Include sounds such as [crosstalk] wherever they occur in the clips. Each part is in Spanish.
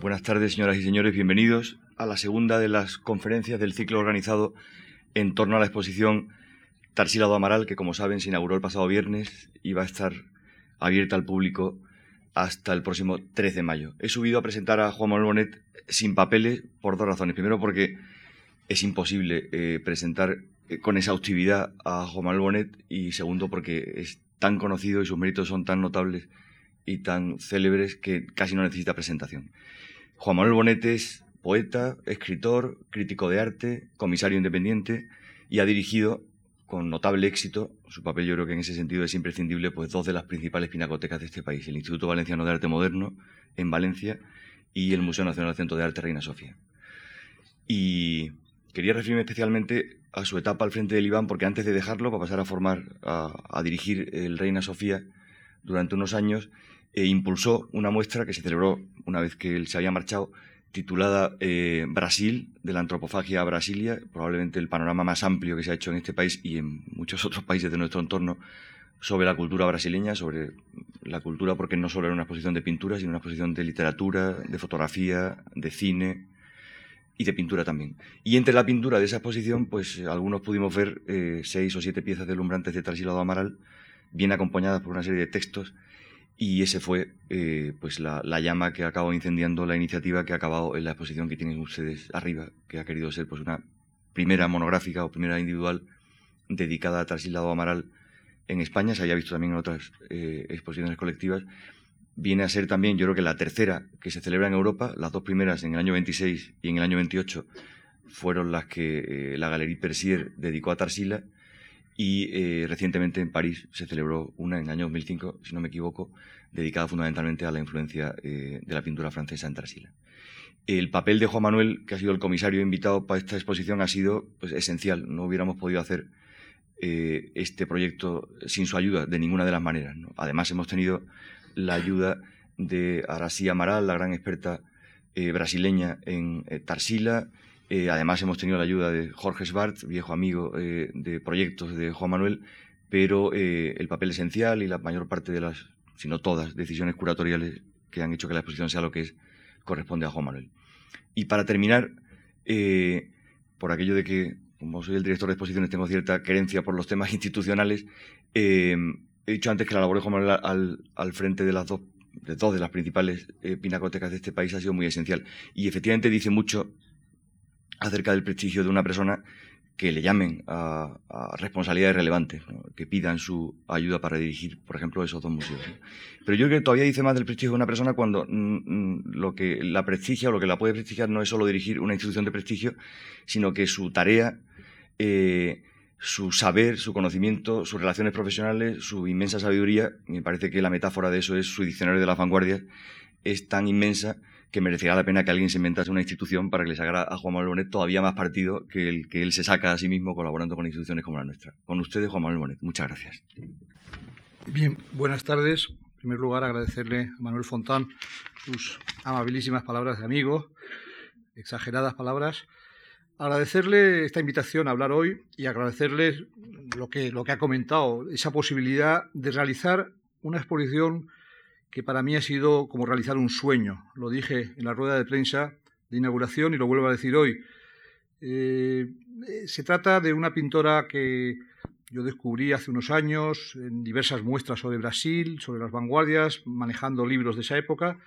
Buenas tardes, señoras y señores. Bienvenidos a la segunda de las conferencias del ciclo organizado en torno a la exposición Tarsila do Amaral, que como saben se inauguró el pasado viernes y va a estar abierta al público hasta el próximo 13 de mayo. He subido a presentar a Juan Manuel Bonet sin papeles por dos razones. Primero, porque es imposible eh, presentar eh, con exhaustividad a Juan Manuel Bonet y segundo, porque es tan conocido y sus méritos son tan notables y tan célebres que casi no necesita presentación. Juan Manuel Bonet es poeta, escritor, crítico de arte, comisario independiente y ha dirigido con notable éxito, su papel yo creo que en ese sentido es imprescindible, pues dos de las principales pinacotecas de este país, el Instituto Valenciano de Arte Moderno en Valencia y el Museo Nacional Centro de Arte Reina Sofía. Y quería referirme especialmente a su etapa al frente del IBAN, porque antes de dejarlo, para pasar a formar, a dirigir el Reina Sofía durante unos años, e impulsó una muestra que se celebró una vez que él se había marchado, titulada eh, Brasil, de la antropofagia a Brasilia, probablemente el panorama más amplio que se ha hecho en este país y en muchos [laughs] otros países de nuestro entorno sobre la cultura brasileña, sobre la cultura porque no solo era una exposición de pintura, sino una exposición de literatura, de fotografía, de cine y de pintura también. Y entre la pintura de esa exposición, pues algunos pudimos ver eh, seis o siete piezas deslumbrantes de Tarsilado Amaral, bien acompañadas por una serie de textos y ese fue eh, pues la, llama que acabado incendiando la iniciativa que ha acabado en la exposición que tienen ustedes arriba, que ha querido ser pues una primera monográfica o primera individual dedicada a Traslado Amaral en España, se había visto también en otras eh, exposiciones colectivas. Viene a ser también, yo creo que la tercera que se celebra en Europa, las dos primeras en el año 26 y en el año 28 fueron las que eh, la Galería Persier dedicó a Tarsila y eh, recientemente en París se celebró una en el año 2005, si no me equivoco, dedicada fundamentalmente a la influencia eh, de la pintura francesa en Tarsila. El papel de Juan Manuel, que ha sido el comisario invitado para esta exposición, ha sido pues, esencial. No hubiéramos podido hacer eh, este proyecto sin su ayuda de ninguna de las maneras. Además, hemos tenido la ayuda de Arasí Amaral, la gran experta brasileña en Tarsila, eh, además hemos tenido la ayuda de Jorge Svart, viejo amigo eh, de proyectos de Juan Manuel, pero eh, el papel esencial y la mayor parte de las, si no todas, decisiones curatoriales que han hecho que la exposición sea lo que es, corresponde a Juan Manuel. Y para terminar, por aquello de que, como soy el director de exposiciones, tengo cierta querencia por los temas [laughs] institucionales, he dicho antes que la labor de Juan Manuel al, frente de las dos de dos de las principales pinacotecas de este país ha sido muy esencial. Y efectivamente dice mucho acerca del prestigio de una persona que le llamen a, responsabilidades relevantes, que pidan su ayuda para dirigir, por ejemplo, esos dos museos. Pero yo creo que todavía dice más del prestigio de una persona cuando mm, mm, lo que la prestigia o lo que la puede prestigiar no es solo dirigir una institución de prestigio, sino que su tarea, eh, su saber, su conocimiento, sus relaciones profesionales, su inmensa sabiduría, me parece que la metáfora de eso es su diccionario de las vanguardias, es tan inmensa que merecería la pena que alguien se inventase una institución para que le sacara a Juan Manuel Bonet todavía más partido que el que él se saca a sí mismo colaborando con instituciones como la nuestra. Con ustedes, Juan Manuel Bonet. Muchas gracias. Bien, buenas tardes. En primer lugar, agradecerle a Manuel Fontán sus amabilísimas palabras de amigo, exageradas palabras. Agradecerle esta invitación a hablar hoy y agradecerle lo que, lo que ha comentado, esa posibilidad de realizar una exposición que para mí ha sido como realizar un sueño. Lo dije en la rueda de prensa de inauguración y lo vuelvo a decir hoy. Eh, se trata de una pintora que yo descubrí hace unos años en diversas muestras sobre Brasil, sobre las vanguardias, manejando libros de esa época.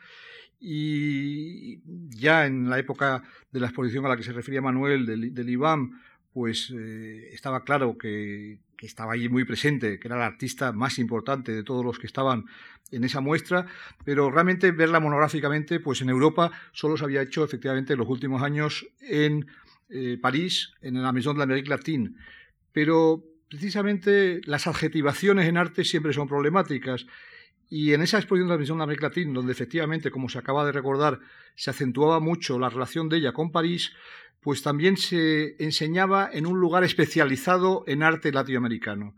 Y ya en la época de la exposición a la que se refería Manuel del, del IBAM, pues eh, estaba claro que, estaba allí muy presente, que era el artista más importante de todos los que estaban en esa muestra, pero realmente verla monográficamente, pues en Europa solo se había hecho efectivamente en los últimos años en eh, París, en la Maison de l'Amérique Latine. Pero precisamente las adjetivaciones en arte siempre son problemáticas. Y en esa exposición de la Maison de l'Amérique Latine, donde efectivamente, como se acaba de recordar, se acentuaba mucho la relación de ella con París, pues también se enseñaba en un lugar especializado en arte latinoamericano.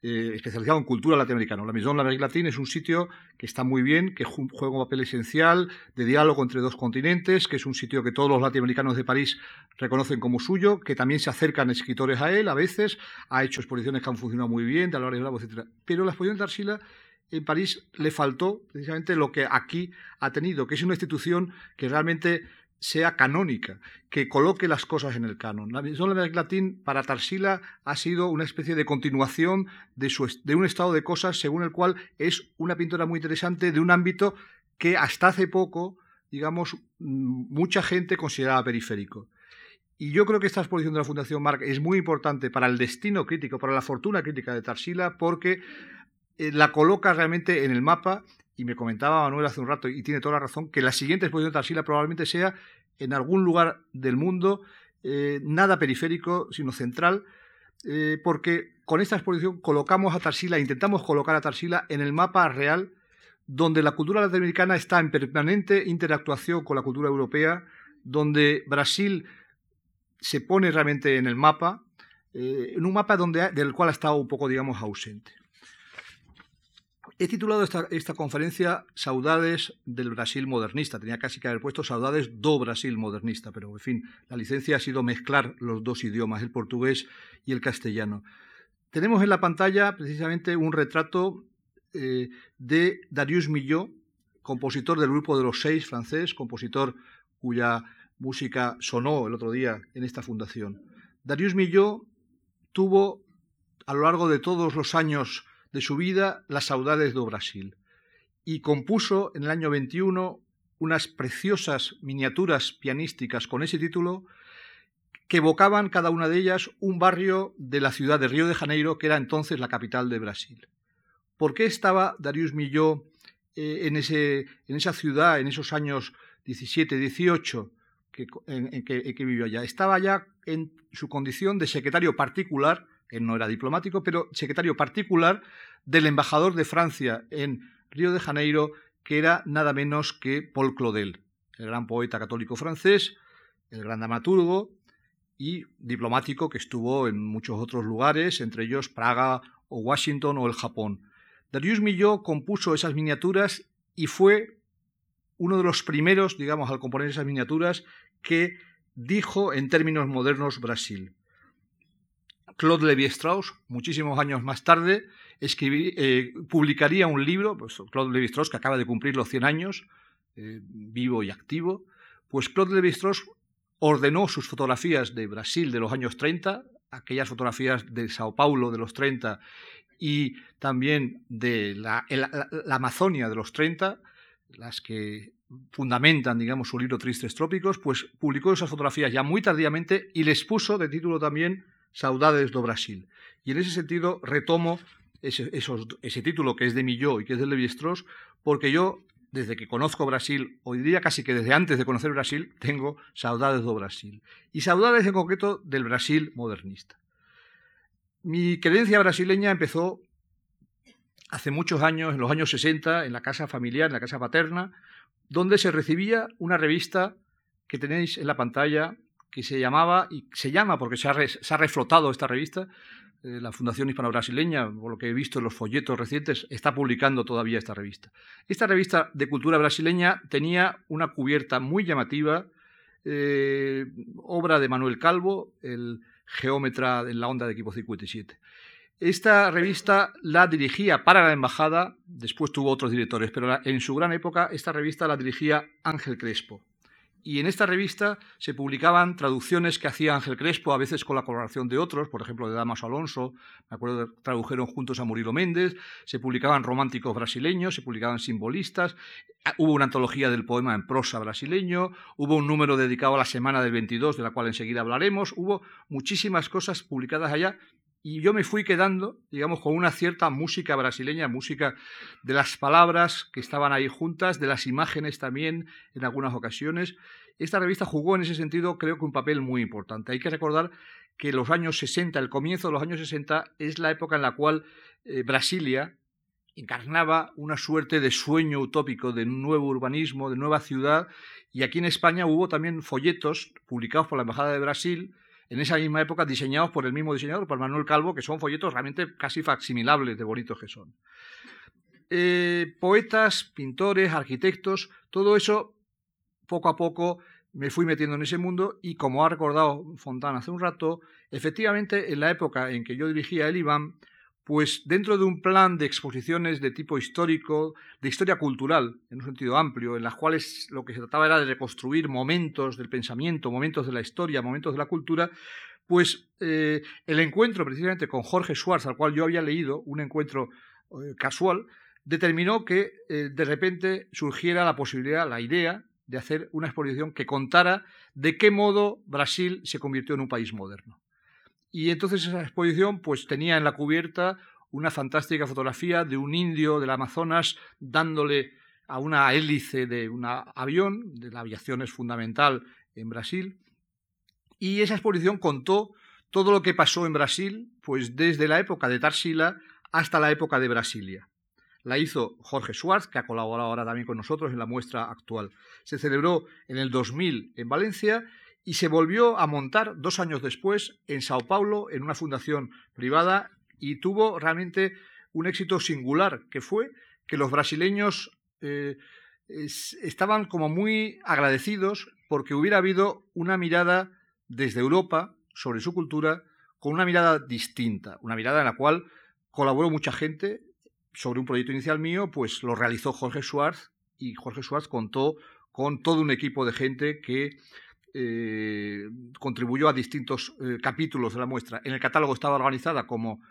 Eh, especializado en cultura latinoamericana. La Maison de l'Amérique Latine es un sitio que está muy bien, que juega un papel esencial de diálogo entre dos continentes, que es un sitio que todos los latinoamericanos de París reconocen como suyo, que también se acercan escritores a él a veces, ha hecho exposiciones que han funcionado muy bien, de Álvarez Bravo, etc. Pero la exposición de Tarsila en París le faltó precisamente lo que aquí ha tenido, que es una institución que realmente sea canónica, que coloque las cosas en el canon. La Maison de Latín para Tarsila ha sido una especie de continuación de, su, de un estado de cosas según el cual es una pintora muy interesante de un ámbito que hasta hace poco, digamos, mm, mucha gente consideraba periférico. Y yo creo que esta exposición de la Fundación Marc es muy importante para el destino crítico, para la fortuna crítica de Tarsila, porque eh, la coloca realmente en el mapa y me comentaba Manuel hace un rato, y tiene toda la razón, que la siguiente exposición de Tarsila probablemente sea en algún lugar del mundo, eh, nada periférico, sino central, eh, porque con esta exposición colocamos a Tarsila, intentamos colocar a Tarsila en el mapa real, donde la cultura latinoamericana está en permanente interactuación con la cultura europea, donde Brasil se pone realmente en el mapa, eh, en un mapa donde, del cual ha estado un poco, digamos, ausente. He titulado esta, conferencia Saudades del Brasil modernista. Tenía casi que haber puesto Saudades do Brasil modernista, pero en fin, la licencia ha sido mezclar los dos idiomas, el portugués y el castellano. Tenemos en la pantalla precisamente un retrato eh, de Darius Milhaud, compositor del grupo de los seis francés, compositor cuya música sonó el otro día en esta fundación. Darius Milhaud tuvo a lo largo de todos los años de su vida Las saudades do Brasil y compuso en el año 21 unas preciosas miniaturas pianísticas con ese título que evocaban cada una de ellas un barrio de la ciudad de Río de Janeiro, que era entonces la capital de Brasil. ¿Por qué estaba Darius Milhaud eh, en, ese, en, esa ciudad en esos años 17, 18 que, en, que, en que vivió allá? Estaba allá en su condición de secretario particular él no era diplomático, pero secretario particular del embajador de Francia en Río de Janeiro, que era nada menos que Paul Claudel, el gran poeta católico francés, el gran dramaturgo y diplomático que estuvo en muchos otros lugares, entre ellos Praga o Washington o el Japón. Darius Milhaud compuso esas miniaturas y fue uno de los primeros, digamos, al componer esas miniaturas, que dijo en términos modernos Brasil. Claude Lévi-Strauss, muchísimos años más tarde, eh, publicaría un libro, pues Claude Lévi-Strauss, que acaba de cumplir los 100 años, eh, vivo y activo, pues Claude Lévi-Strauss ordenó sus fotografías de Brasil de los años 30, aquellas fotografías de Sao Paulo de los 30 y también de la, la Amazonia de los 30, las que fundamentan, digamos, su libro Tristes Trópicos, pues publicó esas fotografías ya muy tardíamente y les puso de título también Saudades do Brasil. Y en ese sentido retomo ese, título que es de Milló y que es de Levi-Strauss, porque yo, desde que conozco Brasil, o diría casi que desde antes de conocer Brasil, tengo saudades do Brasil. Y saudades en concreto del Brasil modernista. Mi creencia brasileña empezó hace muchos años, en los años 60, en la casa familiar, en la casa paterna, donde se recibía una revista que tenéis en la pantalla, que se llamaba, y se llama porque se ha, reflotado esta revista, eh, la Fundación Hispano-Brasileña, por lo que he visto en los folletos recientes, está publicando todavía esta revista. Esta revista de cultura brasileña tenía una cubierta muy llamativa, eh, obra de Manuel Calvo, el geómetra en la onda de equipo 57. Esta revista la dirigía para la embajada, después tuvo otros directores, pero en su gran época esta revista la dirigía Ángel Crespo, y en esta revista se publicaban traducciones que hacía Ángel Crespo, a veces con la colaboración de otros, por ejemplo de Damaso Alonso, me acuerdo que tradujeron juntos a Murilo Méndez, se publicaban románticos brasileños, se publicaban simbolistas, ah, hubo una antología del poema en prosa brasileño, hubo un número dedicado a la Semana del 22, de la cual enseguida hablaremos, hubo muchísimas cosas publicadas allá y yo me fui quedando, digamos, con una cierta música brasileña, música de las palabras que estaban ahí juntas, de las imágenes también en algunas ocasiones. Esta revista jugó en ese sentido, creo que un papel muy importante. Hay que recordar que los años 60, el comienzo de los años 60, es la época en la cual eh, Brasilia encarnaba una suerte de sueño utópico de un nuevo urbanismo, de nueva ciudad, y aquí en España hubo también folletos publicados por la Embajada de Brasil, en esa misma época diseñados por el mismo diseñador, por Manuel Calvo, que son folletos realmente casi facsimilables de bonitos que son. Eh, poetas, pintores, arquitectos, todo eso, poco a poco me fui metiendo en ese mundo y como ha recordado Fontana hace un rato, efectivamente en la época en que yo dirigía el IBAM, pues dentro de un plan de exposiciones de tipo histórico, de historia cultural, en un sentido amplio, en las cuales lo que se trataba era de reconstruir momentos del pensamiento, momentos de la historia, momentos de la cultura, pues eh, el encuentro precisamente con Jorge Schwartz, al cual yo había leído, un encuentro eh, casual, determinó que eh, de repente surgiera la posibilidad, la idea de hacer una exposición que contara de qué modo Brasil se convirtió en un país moderno. Y entonces esa exposición pues tenía en la cubierta una fantástica fotografía de un indio del Amazonas dándole a una hélice de un avión, de la aviación es fundamental en Brasil, y esa exposición contó todo lo que pasó en Brasil, pues desde la época de Tarsila hasta la época de Brasilia. La hizo Jorge Schwartz, que ha colaborado ahora también con nosotros en la muestra actual. Se celebró en el 2000 en Valencia y se volvió a montar dos años después en Sao Paulo en una fundación privada y tuvo realmente un éxito singular, que fue que los brasileños eh, estaban como muy agradecidos porque hubiera habido una mirada desde Europa sobre su cultura con una mirada distinta, una mirada en la cual colaboró mucha gente sobre un proyecto inicial mío, pues lo realizó Jorge Schwartz y Jorge Schwartz contó con todo un equipo de gente que eh, contribuyó a distintos eh, capítulos de la muestra. En el catálogo estaba organizada como,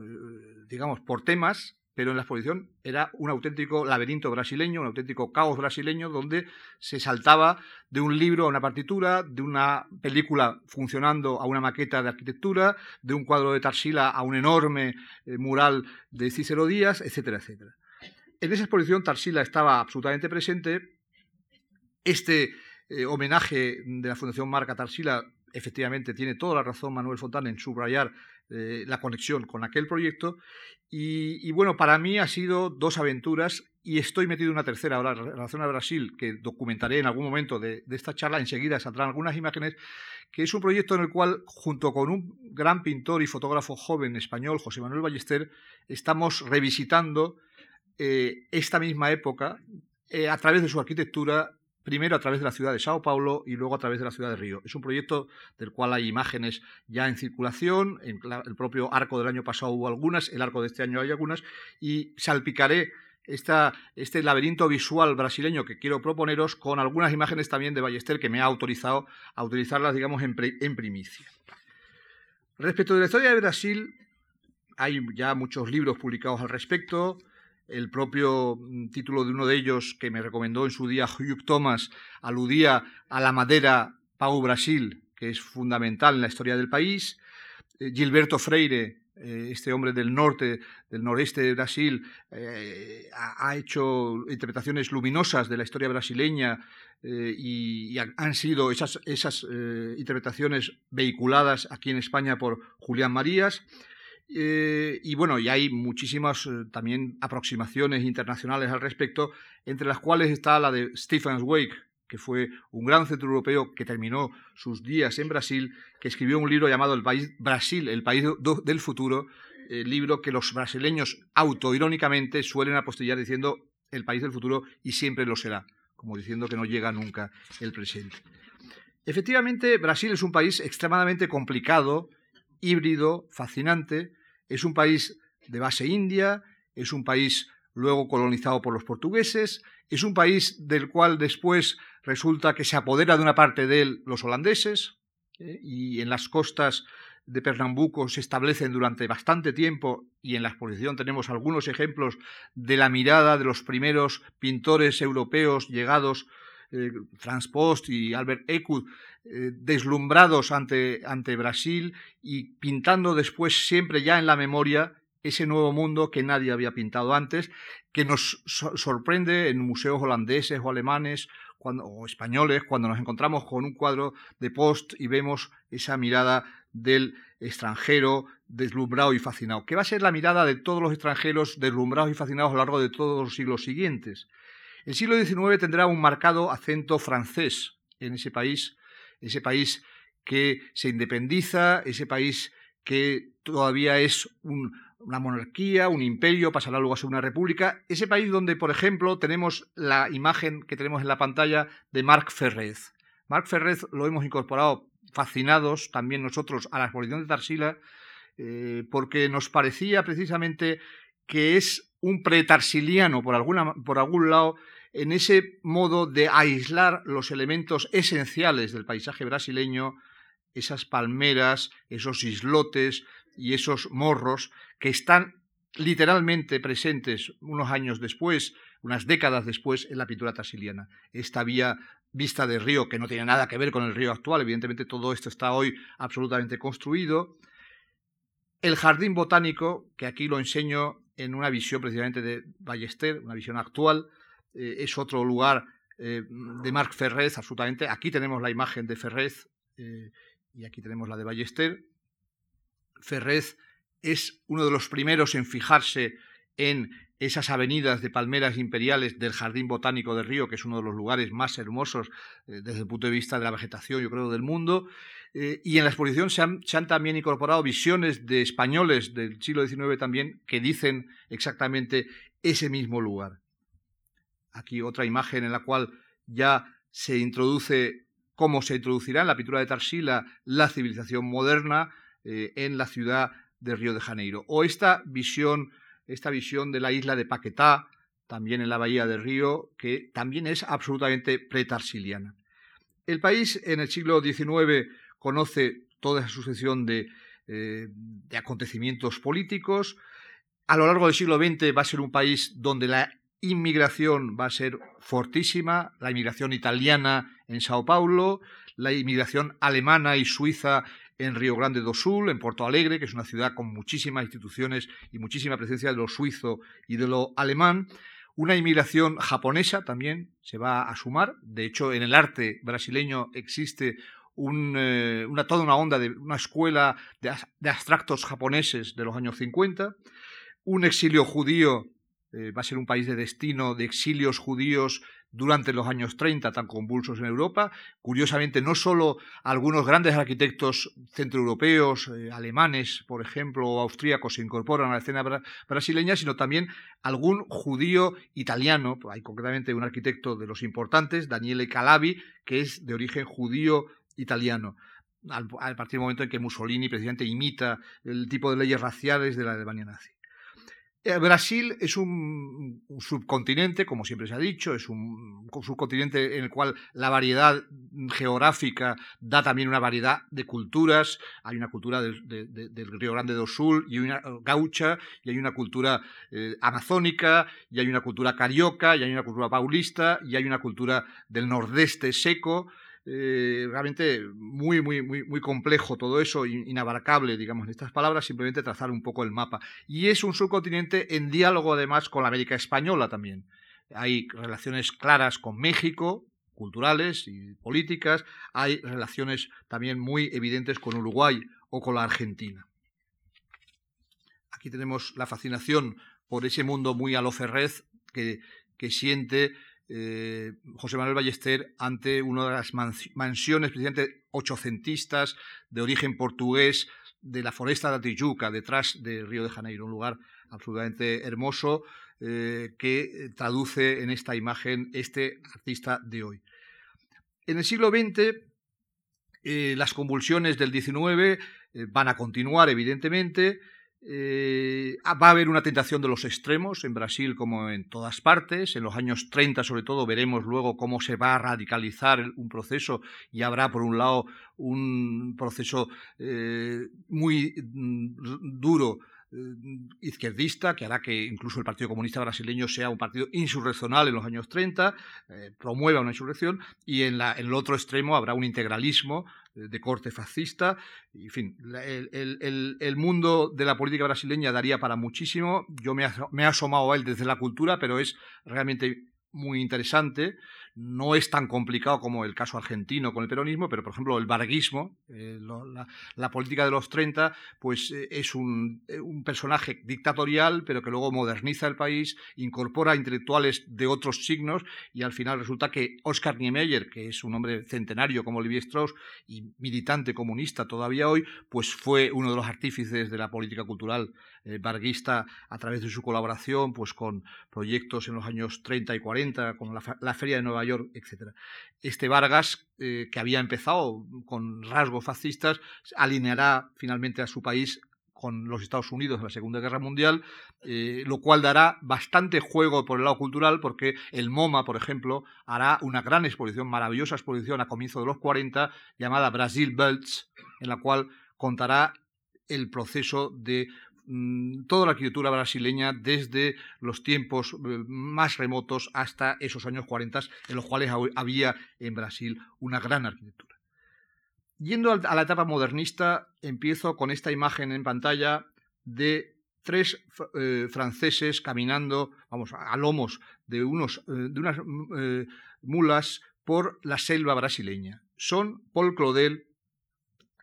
eh, digamos, por temas, pero en la exposición era un auténtico laberinto brasileño, un auténtico caos brasileño, donde se saltaba de un libro a una partitura, de una película funcionando a una maqueta de arquitectura, de un cuadro de Tarsila a un enorme mural de Cícero Díaz, etcétera, etcétera. En esa exposición Tarsila estaba absolutamente presente. Este eh, homenaje de la Fundación Marca Tarsila, efectivamente tiene toda la razón Manuel Fontana en subrayar eh, la conexión con aquel proyecto. Y, bueno, para mí ha sido dos aventuras y estoy metido en una tercera ahora en relación a Brasil, que documentaré en algún momento de, esta charla. Enseguida saldrán algunas imágenes, que es un proyecto en el cual, junto con un gran pintor y fotógrafo joven español, José Manuel Ballester, estamos revisitando eh, esta misma época a través de su arquitectura primero a través de la ciudad de Sao Paulo y luego a través de la ciudad de Río. Es un proyecto del cual hay imágenes ya en circulación, en el propio arco del año pasado hubo algunas, el arco de este año hay algunas, y salpicaré este laberinto visual brasileño que quiero proponeros con algunas imágenes también de Ballester que me ha autorizado a utilizarlas, digamos, en, en primicia. Respecto de la historia de Brasil, hay ya muchos libros publicados al respecto, el propio mm, título de uno de ellos, que me recomendó en su día Hugh Thomas, aludía a la madera Pau Brasil, que es fundamental en la historia del país. Eh, Gilberto Freire, eh, este hombre del norte, del noreste de Brasil, eh, ha, hecho interpretaciones luminosas de la historia brasileña y, han sido esas, esas interpretaciones vehiculadas aquí en España por Julián Marías. Eh, y bueno, y hay muchísimas eh, también aproximaciones internacionales al respecto, entre las cuales está la de Stephen Wake, que fue un gran centro europeo que terminó sus días en Brasil, que escribió un libro llamado El país Brasil, el país del futuro, el libro que los brasileños autoirónicamente suelen apostillar diciendo el país del futuro y siempre lo será, como diciendo que no llega nunca el presente. Efectivamente, Brasil es un país extremadamente complicado híbrido, fascinante. Es un país de base india, es un país luego colonizado por los portugueses, es un país del cual después resulta que se apodera de una parte de él los holandeses, ¿eh? y en las costas de Pernambuco se establecen durante bastante tiempo, y en la exposición tenemos algunos ejemplos de la mirada de los primeros pintores europeos llegados eh, Franz Post y Albert Ekud, eh, deslumbrados ante, ante Brasil y pintando después siempre ya en la memoria ese nuevo mundo que nadie había pintado antes, que nos sorprende en museos holandeses o alemanes o españoles cuando nos encontramos con un cuadro de Post y vemos esa mirada del extranjero deslumbrado y fascinado, que va a ser la mirada de todos los extranjeros deslumbrados y fascinados a lo largo de todos los siglos siguientes. El siglo XIX tendrá un marcado acento francés en ese país, ese país que se independiza, ese país que todavía es una monarquía, un imperio, pasará luego a ser una república, ese país donde, por ejemplo, tenemos la imagen que tenemos en la pantalla de Marc Ferrez. Marc Ferrez lo hemos incorporado fascinados también nosotros a la exposición de Tarsila eh, porque nos parecía precisamente que es un pretarsiliano por, alguna, por algún lado en ese modo de aislar los elementos esenciales del paisaje brasileño, esas palmeras, esos islotes y esos morros que están literalmente presentes unos años después, unas décadas después, en la pintura tarsiliana. Esta vía vista de río, que no tiene nada que ver con el río actual, evidentemente todo esto está hoy absolutamente construido. El jardín botánico, que aquí lo enseño en una visión precisamente de Ballester, una visión actual, eh, es otro lugar eh, de Marc Ferrez, absolutamente. Aquí tenemos la imagen de Ferrez eh, y aquí tenemos la de Ballester. Ferrez es uno de los primeros en fijarse en esas avenidas de palmeras imperiales del Jardín Botánico de Río, que es uno de los lugares más hermosos desde el punto de vista de la vegetación, yo creo, del mundo. Y en la exposición se han, también incorporado visiones de españoles del siglo XIX también que dicen exactamente ese mismo lugar. Aquí otra imagen en la cual ya se introduce cómo se introducirá en la pintura de Tarsila la civilización moderna eh, en la ciudad de Río de Janeiro. O esta visión esta visión de la isla de Paquetá, también en la bahía de Río, que también es absolutamente pretarsiliana. El país en el siglo XIX conoce toda esa sucesión de, eh, de acontecimientos políticos. A lo largo del siglo XX va a ser un país donde la inmigración va a ser fortísima, la inmigración italiana en Sao Paulo, la inmigración alemana y suiza en Río Grande do Sul, en Porto Alegre, que es una ciudad con muchísimas instituciones y muchísima presencia de lo suizo y de lo alemán. Una inmigración japonesa también se va a sumar. De hecho, en el arte brasileño existe eh, una, toda una onda de una escuela de, de, abstractos japoneses de los años 50. Un exilio judío eh, va a ser un país de destino de exilios judíos durante los años 30 tan convulsos en Europa. Curiosamente, no solo algunos grandes arquitectos centroeuropeos, eh, alemanes, por ejemplo, o austríacos se incorporan a la escena brasileña, sino también algún judío italiano. Hay concretamente un arquitecto de los importantes, Daniele Calabi, que es de origen judío italiano. Al, partir del momento en que Mussolini precisamente imita el tipo de leyes raciales de la Alemania nazi. Eh, Brasil es un, subcontinente, como siempre se ha dicho, es un, subcontinente en el cual la variedad geográfica da también una variedad de culturas. Hay una cultura del, Río Grande do Sul y una gaucha, y hay una cultura eh, amazónica, y hay una cultura carioca, y hay una cultura paulista, y hay una cultura del nordeste seco. Eh, realmente muy, muy, muy, muy complejo todo eso, inabarcable, digamos, en estas palabras, simplemente trazar un poco el mapa. Y es un subcontinente en diálogo además con la América Española también. Hay relaciones claras con México, culturales y políticas, hay relaciones también muy evidentes con Uruguay o con la Argentina. Aquí tenemos la fascinación por ese mundo muy a lo Ferrez que, que siente eh, José Manuel Ballester ante una de las mansiones precisamente ochocentistas de origen portugués de la Foresta de Tijuca, detrás de Río de Janeiro, un lugar absolutamente hermoso eh, que traduce en esta imagen este artista de hoy. En el siglo XX, eh, las convulsiones del XIX van a continuar, evidentemente, eh, va a haber una tentación de los extremos en Brasil como en todas partes. En los años 30 sobre todo veremos luego cómo se va a radicalizar un proceso y habrá por un lado un proceso eh, muy mm, duro eh, izquierdista, que hará que incluso el Partido Comunista Brasileño sea un partido insurreccional en los años 30, promueva una insurrección, y en, la, en, el otro extremo habrá un integralismo de corte fascista. En fin, el, el, mundo de la política brasileña daría para muchísimo. Yo me, me he asomado a él desde la cultura, pero es realmente muy interesante. No es tan complicado como el caso argentino con el peronismo, pero por ejemplo el varguismo, eh, la, política de los 30, pues eh, es un, eh, un, personaje dictatorial, pero que luego moderniza el país, incorpora intelectuales de otros signos y al final resulta que Oscar Niemeyer, que es un hombre centenario como Olivier Strauss y militante comunista todavía hoy, pues fue uno de los artífices de la política cultural varguista a través de su colaboración pues con proyectos en los años 30 y 40, como la, Feria de Nueva York, etc. Este Vargas, eh, que había empezado con rasgos fascistas, alineará finalmente a su país con los Estados Unidos en la Segunda Guerra Mundial, eh, lo cual dará bastante juego por el lado cultural, porque el MoMA, por ejemplo, hará una gran exposición, maravillosa exposición a comienzos de los 40, llamada Brasil Belts, en la cual contará el proceso de toda la arquitectura brasileña desde los tiempos eh, más remotos hasta esos años 40 en los cuales había en Brasil una gran arquitectura. Yendo a la etapa modernista, empiezo con esta imagen en pantalla de tres eh, franceses caminando, vamos, a lomos de, unos, eh, de unas eh, mulas por la selva brasileña. Son Paul Claudel,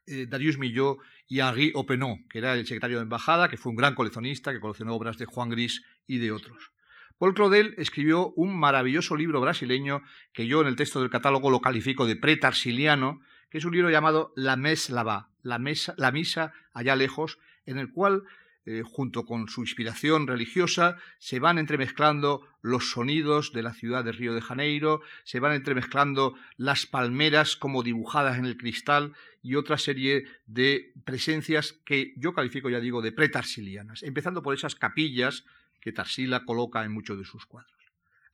Darius Millot y Henri Openot, que era el secretario de embajada, que fue un gran coleccionista, que coleccionó obras de Juan Gris y de otros. Paul Claudel escribió un maravilloso libro brasileño que yo en el texto del catálogo lo califico de pretarsiliano, que es un libro llamado La là la, la misa allá lejos, en el cual, eh, junto con su inspiración religiosa, se van entremezclando los sonidos de la ciudad de Río de Janeiro, se van entremezclando las palmeras como dibujadas en el cristal y otra serie de presencias que yo califico, ya digo, de pretarsilianas, empezando por esas capillas que Tarsila coloca en muchos de sus cuadros.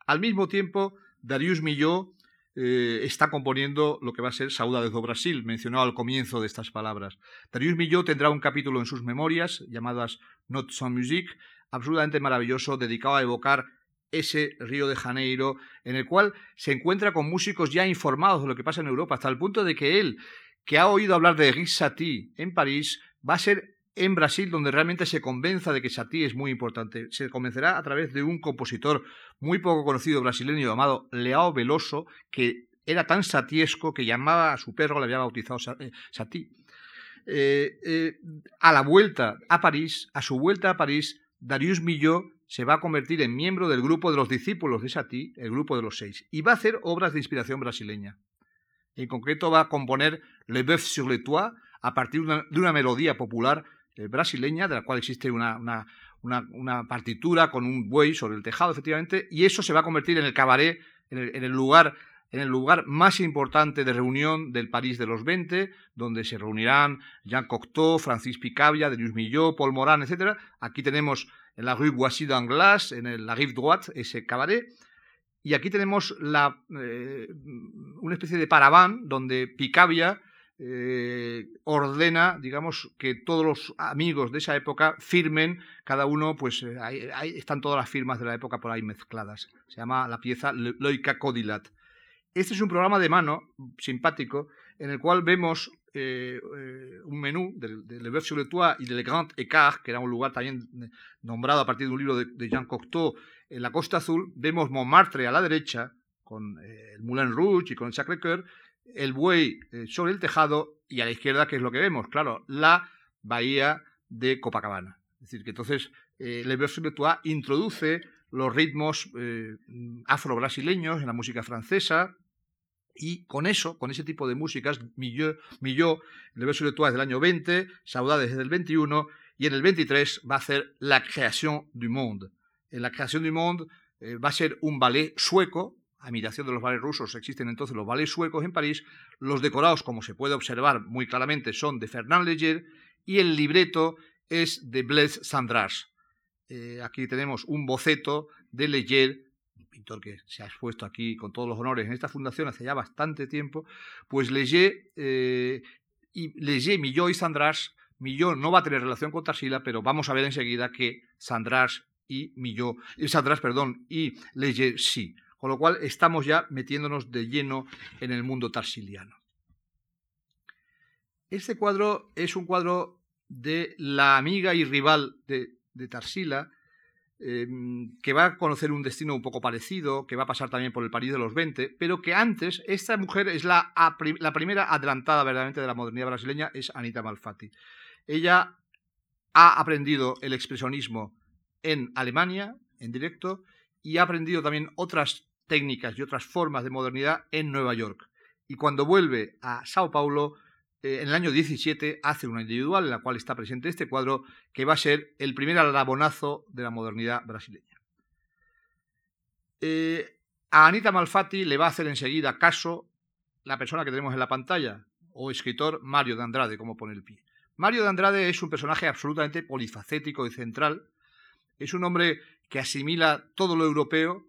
Al mismo tiempo, Darius Millot eh, está componiendo lo que va a ser Saudades do Brasil, mencionado al comienzo de estas palabras. Darius Millot tendrá un capítulo en sus memorias, llamadas Notes sans musique, absolutamente maravilloso, dedicado a evocar ese Río de Janeiro, en el cual se encuentra con músicos ya informados de lo que pasa en Europa, hasta el punto de que él, que ha oído hablar de Guy Satie en París, va a ser en Brasil donde realmente se convenza de que Satie es muy importante. Se convencerá a través de un compositor muy poco conocido brasileño llamado Leao Veloso, que era tan satiesco que llamaba a su perro, le había bautizado Satie. Eh, eh, a la vuelta a París, a su vuelta a París, Darius Millot se va a convertir en miembro del grupo de los discípulos de Satie, el grupo de los seis, y va a hacer obras de inspiración brasileña. En concreto va a componer Le Boeuf sur le Toit a partir de una melodía popular eh, brasileña, de la cual existe una, una, partitura con un buey sobre el tejado, efectivamente, y eso se va a convertir en el cabaret, en el, lugar en el lugar más importante de reunión del París de los 20, donde se reunirán Jean Cocteau, Francis Picabia, Denis Millot, Paul Moran, etc. Aquí tenemos en la rue Boissy d'Anglas, en la rive droite, ese cabaret. Y aquí tenemos la, eh, una especie de paraván donde Picabia eh, ordena, digamos, que todos los amigos de esa época firmen, cada uno, pues eh, ahí, están todas las firmas de la época por ahí mezcladas. Se llama la pieza Loica Codilat. Este es un programa de mano simpático en el cual vemos eh, un menú del, Le Boeuf sur le Toit y del Grand Écart, que era un lugar también nombrado a partir de un libro de, Jean Cocteau en la Costa Azul. Vemos Montmartre a la derecha, con el Moulin Rouge y con el Sacré-Cœur, el buey eh, sobre el tejado y a la izquierda, ¿qué es lo que vemos? Claro, la bahía de Copacabana. Es decir, que entonces eh, Le Boeuf introduce los ritmos eh, afro-brasileños en la música francesa y con eso, con ese tipo de músicas, Millot, Millot Le Boeuf es del año 20, Saudades es del 21 y en el 23 va a hacer La Création du Monde. En La Création du Monde eh, va a ser un ballet sueco, a imitación de los ballets rusos, existen entonces los ballets suecos en París. Los decorados, como se puede observar muy claramente, son de Fernand Léger y el libreto es de Blaise Sandras. Eh, aquí tenemos un boceto de un pintor que se ha expuesto aquí con todos los honores en esta fundación hace ya bastante tiempo. Pues Léger, eh, y Léger, Millot y Sandras, Millot no va a tener relación con Tarsila, pero vamos a ver enseguida que Sandras y Millot, Sandras, perdón, y Léger sí. Con lo cual estamos ya metiéndonos de lleno en el mundo tarsiliano. Este cuadro es un cuadro de la amiga y rival de, Tarsila, em, que va a conocer un destino un poco parecido, que va a pasar también por el París de los 20, pero que antes, esta mujer es la, la primera adelantada verdaderamente de la modernidad brasileña, es Anita Malfatti. Ella ha aprendido el expresionismo en Alemania, en directo, y ha aprendido también otras técnicas y otras formas de modernidad en Nueva York. Y cuando vuelve a Sao Paulo, eh, en el año 17 hace una individual en la cual está presente este cuadro que va a ser el primer alabonazo de la modernidad brasileña. Eh, a Anita Malfatti le va a hacer enseguida caso la persona que tenemos en la pantalla, o escritor Mario de Andrade, como pone el pie. Mario de Andrade es un personaje absolutamente polifacético y central. Es un hombre que asimila todo lo europeo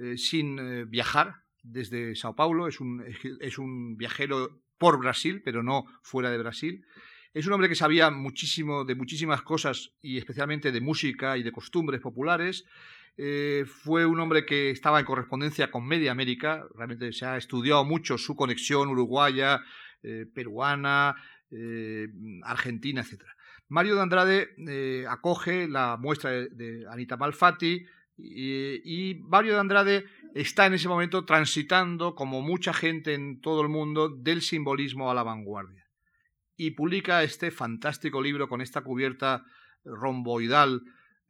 eh, sin eh, viajar desde Sao Paulo. Es un, es un viajero por Brasil, pero no fuera de Brasil. Es un hombre que sabía muchísimo de muchísimas cosas y especialmente de música y de costumbres populares. Eh, fue un hombre que estaba en correspondencia con Media América. Realmente se ha estudiado mucho su conexión uruguaya, peruana, argentina, etc. Mario de Andrade acoge la muestra de, Anita Malfatti y, Mario de Andrade está en ese momento transitando, como mucha gente en todo el mundo, del simbolismo a la vanguardia. Y publica este fantástico libro con esta cubierta romboidal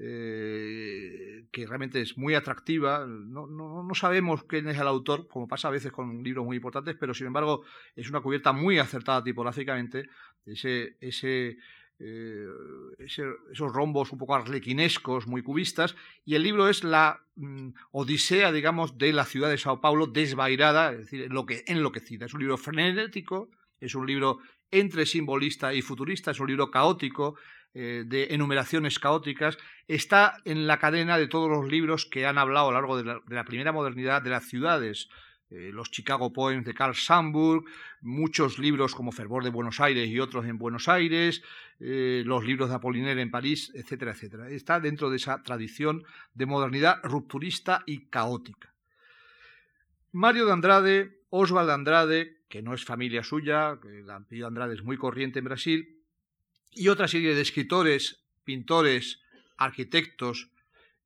eh, que realmente es muy atractiva. No, no, sabemos quién es el autor, como pasa a veces con libros muy importantes, pero sin embargo es una cubierta muy acertada tipográficamente. Ese, ese eh, esos rombos un poco arlequinescos, muy cubistas, y el libro es la mm, odisea, digamos, de la ciudad de Sao Paulo desvairada, es decir, enloquecida. Es un libro frenético, es un libro entre simbolista y futurista, es un libro caótico, eh, de enumeraciones caóticas, está en la cadena de todos los libros que han hablado a lo largo de la primera modernidad de las ciudades eh, los Chicago Poems de Carl Sandburg, muchos libros como Fervor de Buenos Aires y otros en Buenos Aires, eh, los libros de Apollinaire en París, etcétera, etcétera. Está dentro de esa tradición de modernidad rupturista y caótica. Mario de Andrade, Oswald de Andrade, que no es familia suya, el apellido Andrade es muy corriente en Brasil, y otra serie de escritores, pintores, arquitectos,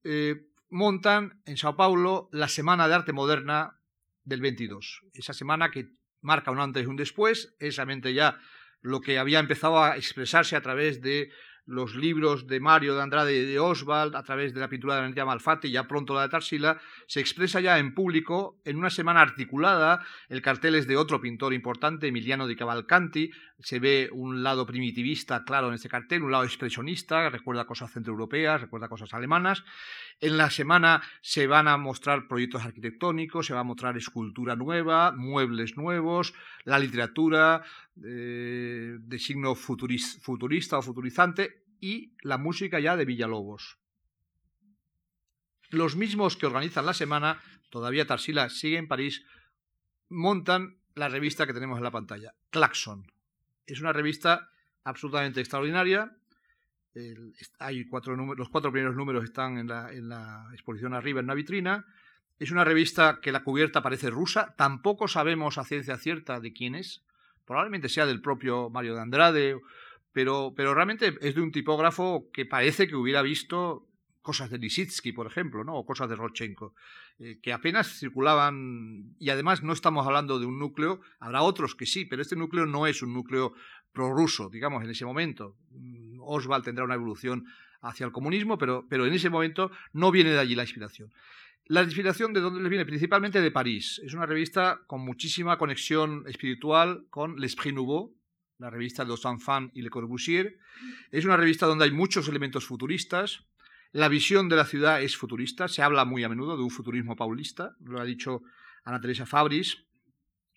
eh, montan en Sao Paulo la Semana de Arte Moderna del 22. Esa semana que marca un antes y un después, es realmente ya lo que había empezado a expresarse a través de los libros de Mario de Andrade y de Oswald, a través de la pintura de Anita Malfatti y ya pronto la de Tarsila, se expresa ya en público en una semana articulada. El cartel es de otro pintor importante, Emiliano di Cavalcanti. Se ve un lado primitivista claro en ese cartel, un lado expresionista, recuerda cosas centroeuropeas, recuerda cosas alemanas. En la semana se van a mostrar proyectos arquitectónicos, se va a mostrar escultura nueva, muebles nuevos, la literatura eh, de signo futurista o futurizante y la música ya de Villalobos. Los mismos que organizan la semana, todavía Tarsila sigue en París, montan la revista que tenemos en la pantalla, Claxon. Es una revista absolutamente extraordinaria, hay cuatro los cuatro primeros números están en la, exposición arriba en una vitrina. Es una revista que la cubierta parece rusa. Tampoco sabemos a ciencia cierta de quién es. Probablemente sea del propio Mario de Andrade, pero, pero realmente es de un tipógrafo que parece que hubiera visto cosas de Lisitsky, por ejemplo, ¿no? o cosas de Rodchenko, eh, que apenas circulaban, y además no estamos hablando de un núcleo, habrá otros que sí, pero este núcleo no es un núcleo prorruso, digamos, en ese momento. Oswald tendrá una evolución hacia el comunismo, pero, pero en ese momento no viene de allí la inspiración. La inspiración de dónde les viene, principalmente de París. Es una revista con muchísima conexión espiritual con L'Esprit Nouveau, la revista de los Enfants y Le Corbusier. Es una revista donde hay muchos elementos futuristas. La visión de la ciudad es futurista. Se habla muy a menudo de un futurismo paulista, lo ha dicho Ana Teresa Fabris.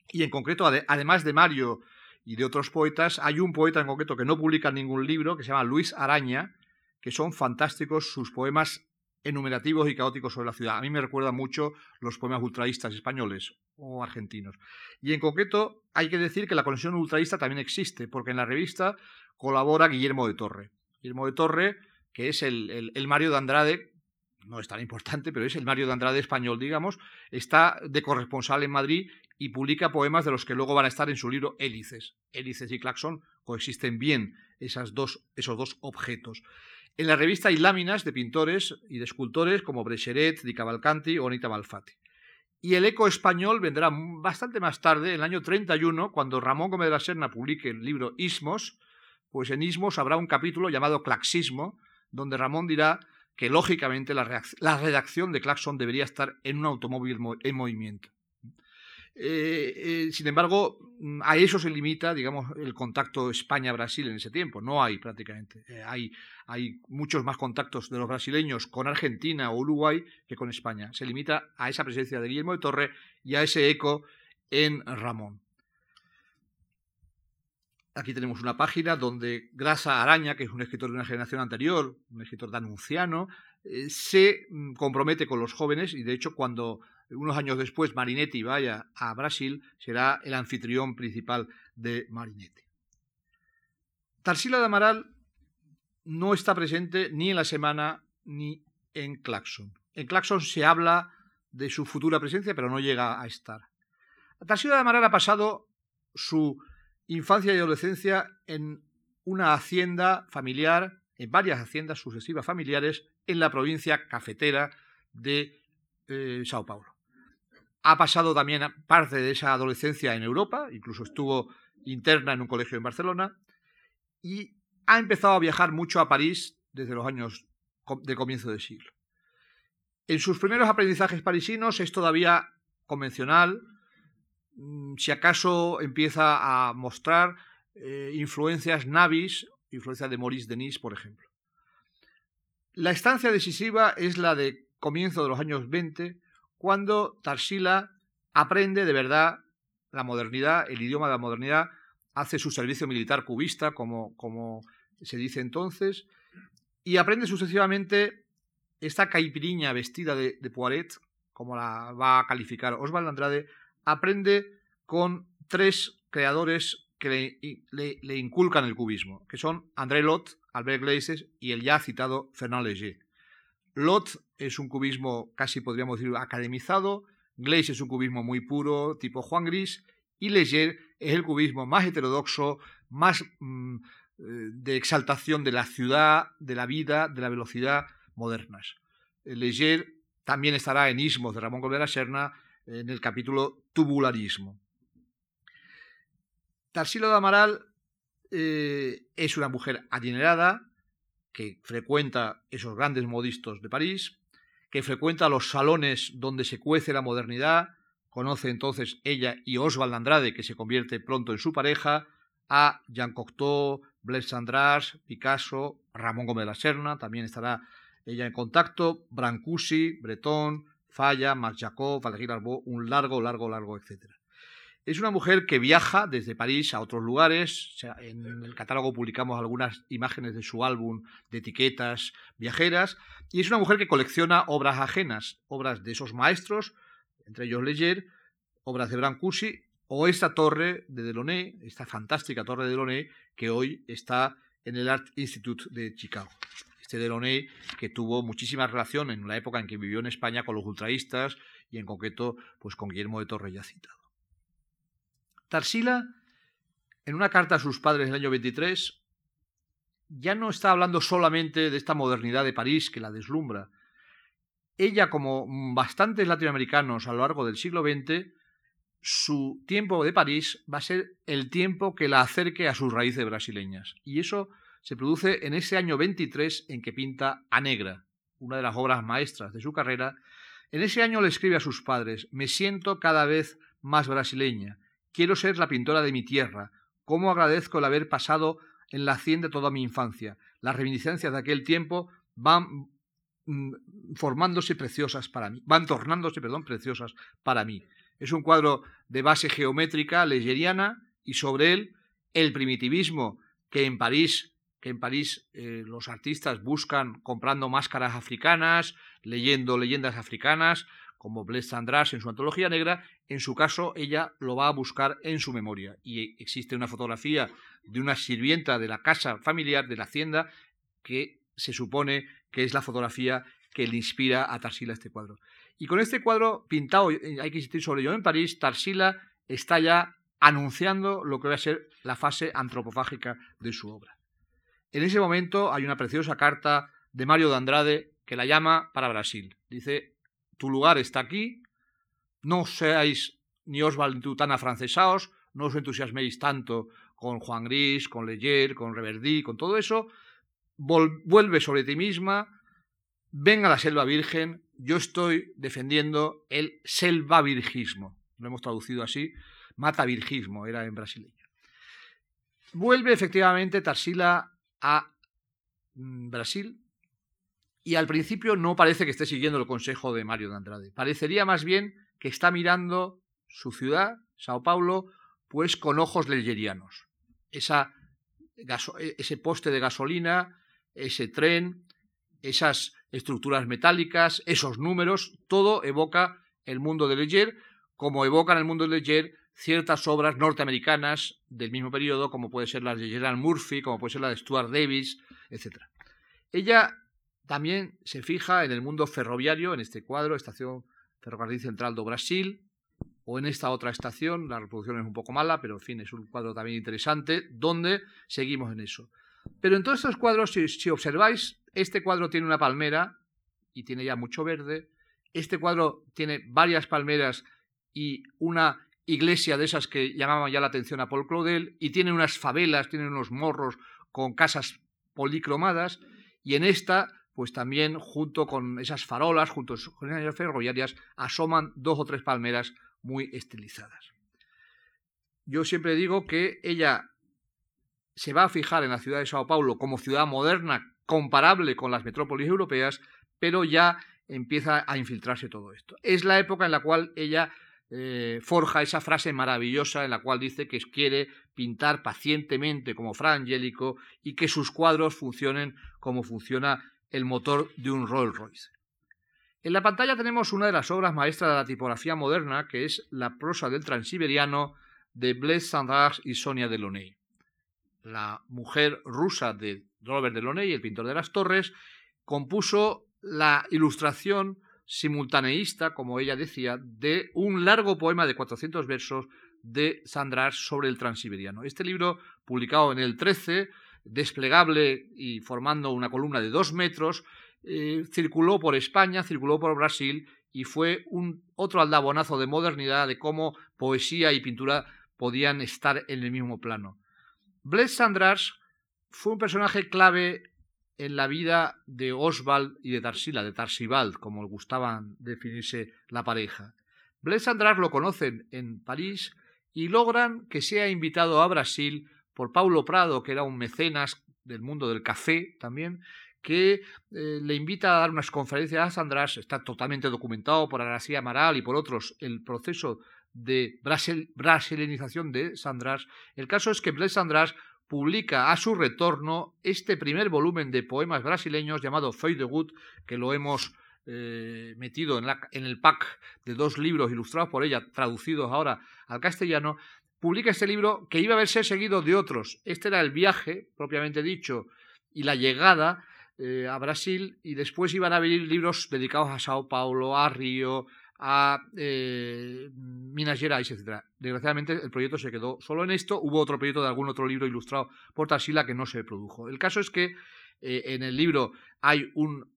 Y en concreto, además de Mario y de otros poetas. Hay un poeta en concreto que no publica ningún libro, que se llama Luis Araña, que son fantásticos sus poemas enumerativos y caóticos sobre la ciudad. A mí me recuerda mucho los poemas ultraístas españoles o argentinos. Y en concreto hay que decir que la conexión ultraísta también existe, porque en la revista colabora Guillermo de Torre. Guillermo de Torre, que es el, el Mario de Andrade, no es tan importante, pero es el Mario de Andrade español, digamos, está de corresponsal en Madrid y publica poemas de los que luego van a estar en su libro Hélices. Hélices y Claxon coexisten bien esas dos, esos dos objetos. En la revista hay láminas de pintores y de escultores como Brecheret, Di Cavalcanti o Anita Malfatti. Y el eco español vendrá bastante más tarde, en el año 31, cuando Ramón Gómez de la Serna publique el libro Ismos, pues en Ismos habrá un capítulo llamado Claxismo, donde Ramón dirá que lógicamente la, la redacción de Claxon debería estar en un automóvil en movimiento. Eh, eh, sin embargo, mm, a eso se limita, digamos, el contacto España-Brasil en ese tiempo. No hay prácticamente. Eh, hay, hay muchos más contactos de los brasileños con Argentina o Uruguay que con España. Se limita a esa presencia de Guillermo de Torre y a ese eco en Ramón. aquí tenemos una página donde Grasa Araña, que es un escritor de una generación anterior, un escritor danunciano, se mm, compromete con los jóvenes y de hecho cuando unos años después Marinetti vaya a Brasil será el anfitrión principal de Marinetti. Tarsila de Amaral no está presente ni en la semana ni en Claxon. En Claxon se habla de su futura presencia, pero no llega a estar. Tarsila de Amaral ha pasado su infancia y adolescencia en una hacienda familiar, en varias haciendas sucesivas familiares, en la provincia cafetera de eh, Sao Paulo. Ha pasado también parte de esa adolescencia en Europa, incluso estuvo interna en un colegio en Barcelona, y ha empezado a viajar mucho a París desde los años de comienzo de siglo. En sus primeros aprendizajes parisinos es todavía convencional, Mm, si acaso empieza a mostrar eh, influencias navis, influencia de Maurice Denis, por ejemplo. La estancia decisiva es la de comienzo de los años 20, cuando Tarsila aprende de verdad la modernidad, el idioma de la modernidad, hace su servicio militar cubista, como, se dice entonces, y aprende sucesivamente esta caipiriña vestida de, de Poiret, como la va a calificar Osvaldo Andrade, aprende con tres creadores que le, inculcan el cubismo, que son André Lot, Albert Gleises y el ya citado Fernand Léger. Lot es un cubismo casi podríamos decir academizado, Gleises es un cubismo muy puro, tipo Juan Gris, y Léger es el cubismo más heterodoxo, más mm, eh, de exaltación de la ciudad, de la vida, de la velocidad modernas. Léger también estará en Ismos de Ramón la Serna, en el capítulo Tubularismo. Tarsila de Amaral eh, es una mujer adinerada que frecuenta esos grandes modistos de París, que frecuenta los salones donde se cuece la modernidad, conoce entonces ella y Oswald Andrade, que se convierte pronto en su pareja, a Jean Cocteau, Blaise Sandras, Picasso, Ramón Gómez de la Serna, también estará ella en contacto, Brancusi, Breton, Falla, Marc Jacob, Valéry un largo, largo, largo, etc. Es una mujer que viaja desde París a otros lugares. en el catálogo publicamos algunas imágenes de su álbum de etiquetas viajeras. Y es una mujer que colecciona obras ajenas, obras de esos maestros, entre ellos Leger, obras de Brancusi o esta torre de Delaunay, esta fantástica torre de Delaunay que hoy está en el Art Institute de Chicago este Delaunay, que tuvo muchísima relación en la época en que vivió en España con los ultraístas y en concreto pues con Guillermo de Torre ya citado. Tarsila, en una carta a sus padres del año 23, ya no está hablando solamente de esta modernidad de París que la deslumbra. Ella, como bastantes latinoamericanos a lo largo del siglo XX, su tiempo de París va a ser el tiempo que la acerque a sus raíces brasileñas. Y eso se produce en ese año 23 en que pinta A Negra, una de las obras maestras de su carrera. En ese año le escribe a sus padres, me siento cada vez más brasileña, quiero ser la pintora de mi tierra, cómo agradezco el haber pasado en la hacienda toda mi infancia. Las reminiscencias de aquel tiempo van mm, formándose preciosas para mí, van tornándose, perdón, preciosas para mí. Es un cuadro de base geométrica legeriana y sobre él el primitivismo que en París que en París eh, los artistas buscan comprando máscaras africanas, leyendo leyendas africanas, como Blaise Sandras en su antología negra, en su caso ella lo va a buscar en su memoria. Y existe una fotografía de una sirvienta de la casa familiar, de la hacienda, que se supone que es la fotografía que le inspira a Tarsila este cuadro. Y con este cuadro pintado, eh, hay que insistir sobre ello en París, Tarsila está ya anunciando lo que va a ser la fase antropofágica de su obra. En ese momento hay una preciosa carta de Mario de Andrade que la llama para Brasil. Dice, tu lugar está aquí, no seáis ni os tan afrancesados, no os entusiasméis tanto con Juan Gris, con Leyer, con Reverdí, con todo eso, vuelve sobre ti misma, ven a la selva virgen, yo estoy defendiendo el selvavirgismo, lo hemos traducido así, matavirgismo era en brasileño. Vuelve efectivamente Tarsila a mm, Brasil y al principio no parece que esté siguiendo el consejo de Mario de Andrade. Parecería más bien que está mirando su ciudad, Sao Paulo, pues con ojos legerianos. esa, e, ese poste de gasolina, ese tren, esas estructuras metálicas, esos números, todo evoca el mundo de Leger, como evocan el mundo de Leger ciertas obras norteamericanas del mismo periodo, como puede ser la de Gerald Murphy, como puede ser la de Stuart Davis, etc. Ella también se fija en el mundo ferroviario, en este cuadro, Estación Ferrocarril Central do Brasil, o en esta otra estación, la reproducción es un poco mala, pero en fin, es un cuadro también interesante, donde seguimos en eso. Pero en todos estos cuadros, si, observáis, este cuadro tiene una palmera y tiene ya mucho verde, este cuadro tiene varias palmeras y una iglesia de esas que llamaban ya la atención a Paul Claudel, y tiene unas favelas, tiene unos morros con casas policromadas, y en esta, pues también junto con esas farolas, junto con esas ferroviarias, asoman dos o tres palmeras muy estilizadas. Yo siempre digo que ella se va a fijar en la ciudad de Sao Paulo como ciudad moderna comparable con las metrópolis europeas, pero ya empieza a infiltrarse todo esto. Es la época en la cual ella eh, forja esa frase maravillosa en la cual dice que quiere pintar pacientemente como Fra Angélico y que sus cuadros funcionen como funciona el motor de un Rolls Royce. En la pantalla tenemos una de las obras maestras de la tipografía moderna, que es la prosa del transiberiano de Blaise Sandras y Sonia Delaunay. La mujer rusa de Robert Delaunay, el pintor de las torres, compuso la ilustración simultaneísta, como ella decía, de un largo poema de 400 versos de Sandras sobre el transiberiano. Este libro, publicado en el 13, desplegable y formando una columna de dos metros, eh, circuló por España, circuló por Brasil y fue un otro aldabonazo de modernidad de cómo poesía y pintura podían estar en el mismo plano. Blaise Sandras fue un personaje clave en la vida de Oswald y de Tarsila, de Tarsibald, como gustaban definirse la pareja. Blaise Sandras lo conocen en París y logran que sea invitado a Brasil por Paulo Prado, que era un mecenas del mundo del café también, que eh, le invita a dar unas conferencias a Sandras, está totalmente documentado por García Amaral y por otros el proceso de brasilenización de Sandras. El caso es que Blaise Sandras publica a su retorno este primer volumen de poemas brasileños llamado Feuille de Wood, que lo hemos eh, metido en, en, el pack de dos libros ilustrados por ella, traducidos ahora al castellano, publica este libro que iba a verse seguido de otros. Este era el viaje, propiamente dicho, y la llegada eh, a Brasil y después iban a venir libros dedicados a Sao Paulo, a Río, a eh, Minas Gerais, etc. Desgraciadamente el proyecto se quedó solo en esto. Hubo otro proyecto de algún otro libro ilustrado por Tarsila que no se produjo. El caso es que eh, en el libro hay un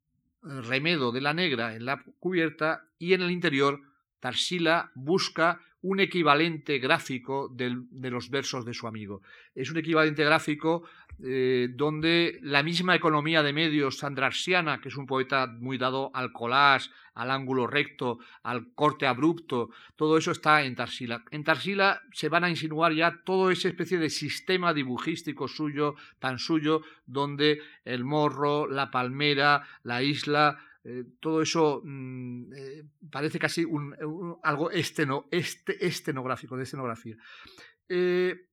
remedo de la negra en la cubierta y en el interior Tarsila busca un equivalente gráfico de los versos de su amigo. Es un equivalente gráfico eh, donde la misma economía de medios sandrarsiana, que es un poeta muy dado al collage, al ángulo recto, al corte abrupto, todo eso está en Tarsila. En Tarsila se van a insinuar ya toda esa especie de sistema dibujístico suyo, tan suyo, donde el morro, la palmera, la isla, eh, todo eso mm, eh, parece casi un, algo esteno, este, estenográfico, de escenografía. Eh,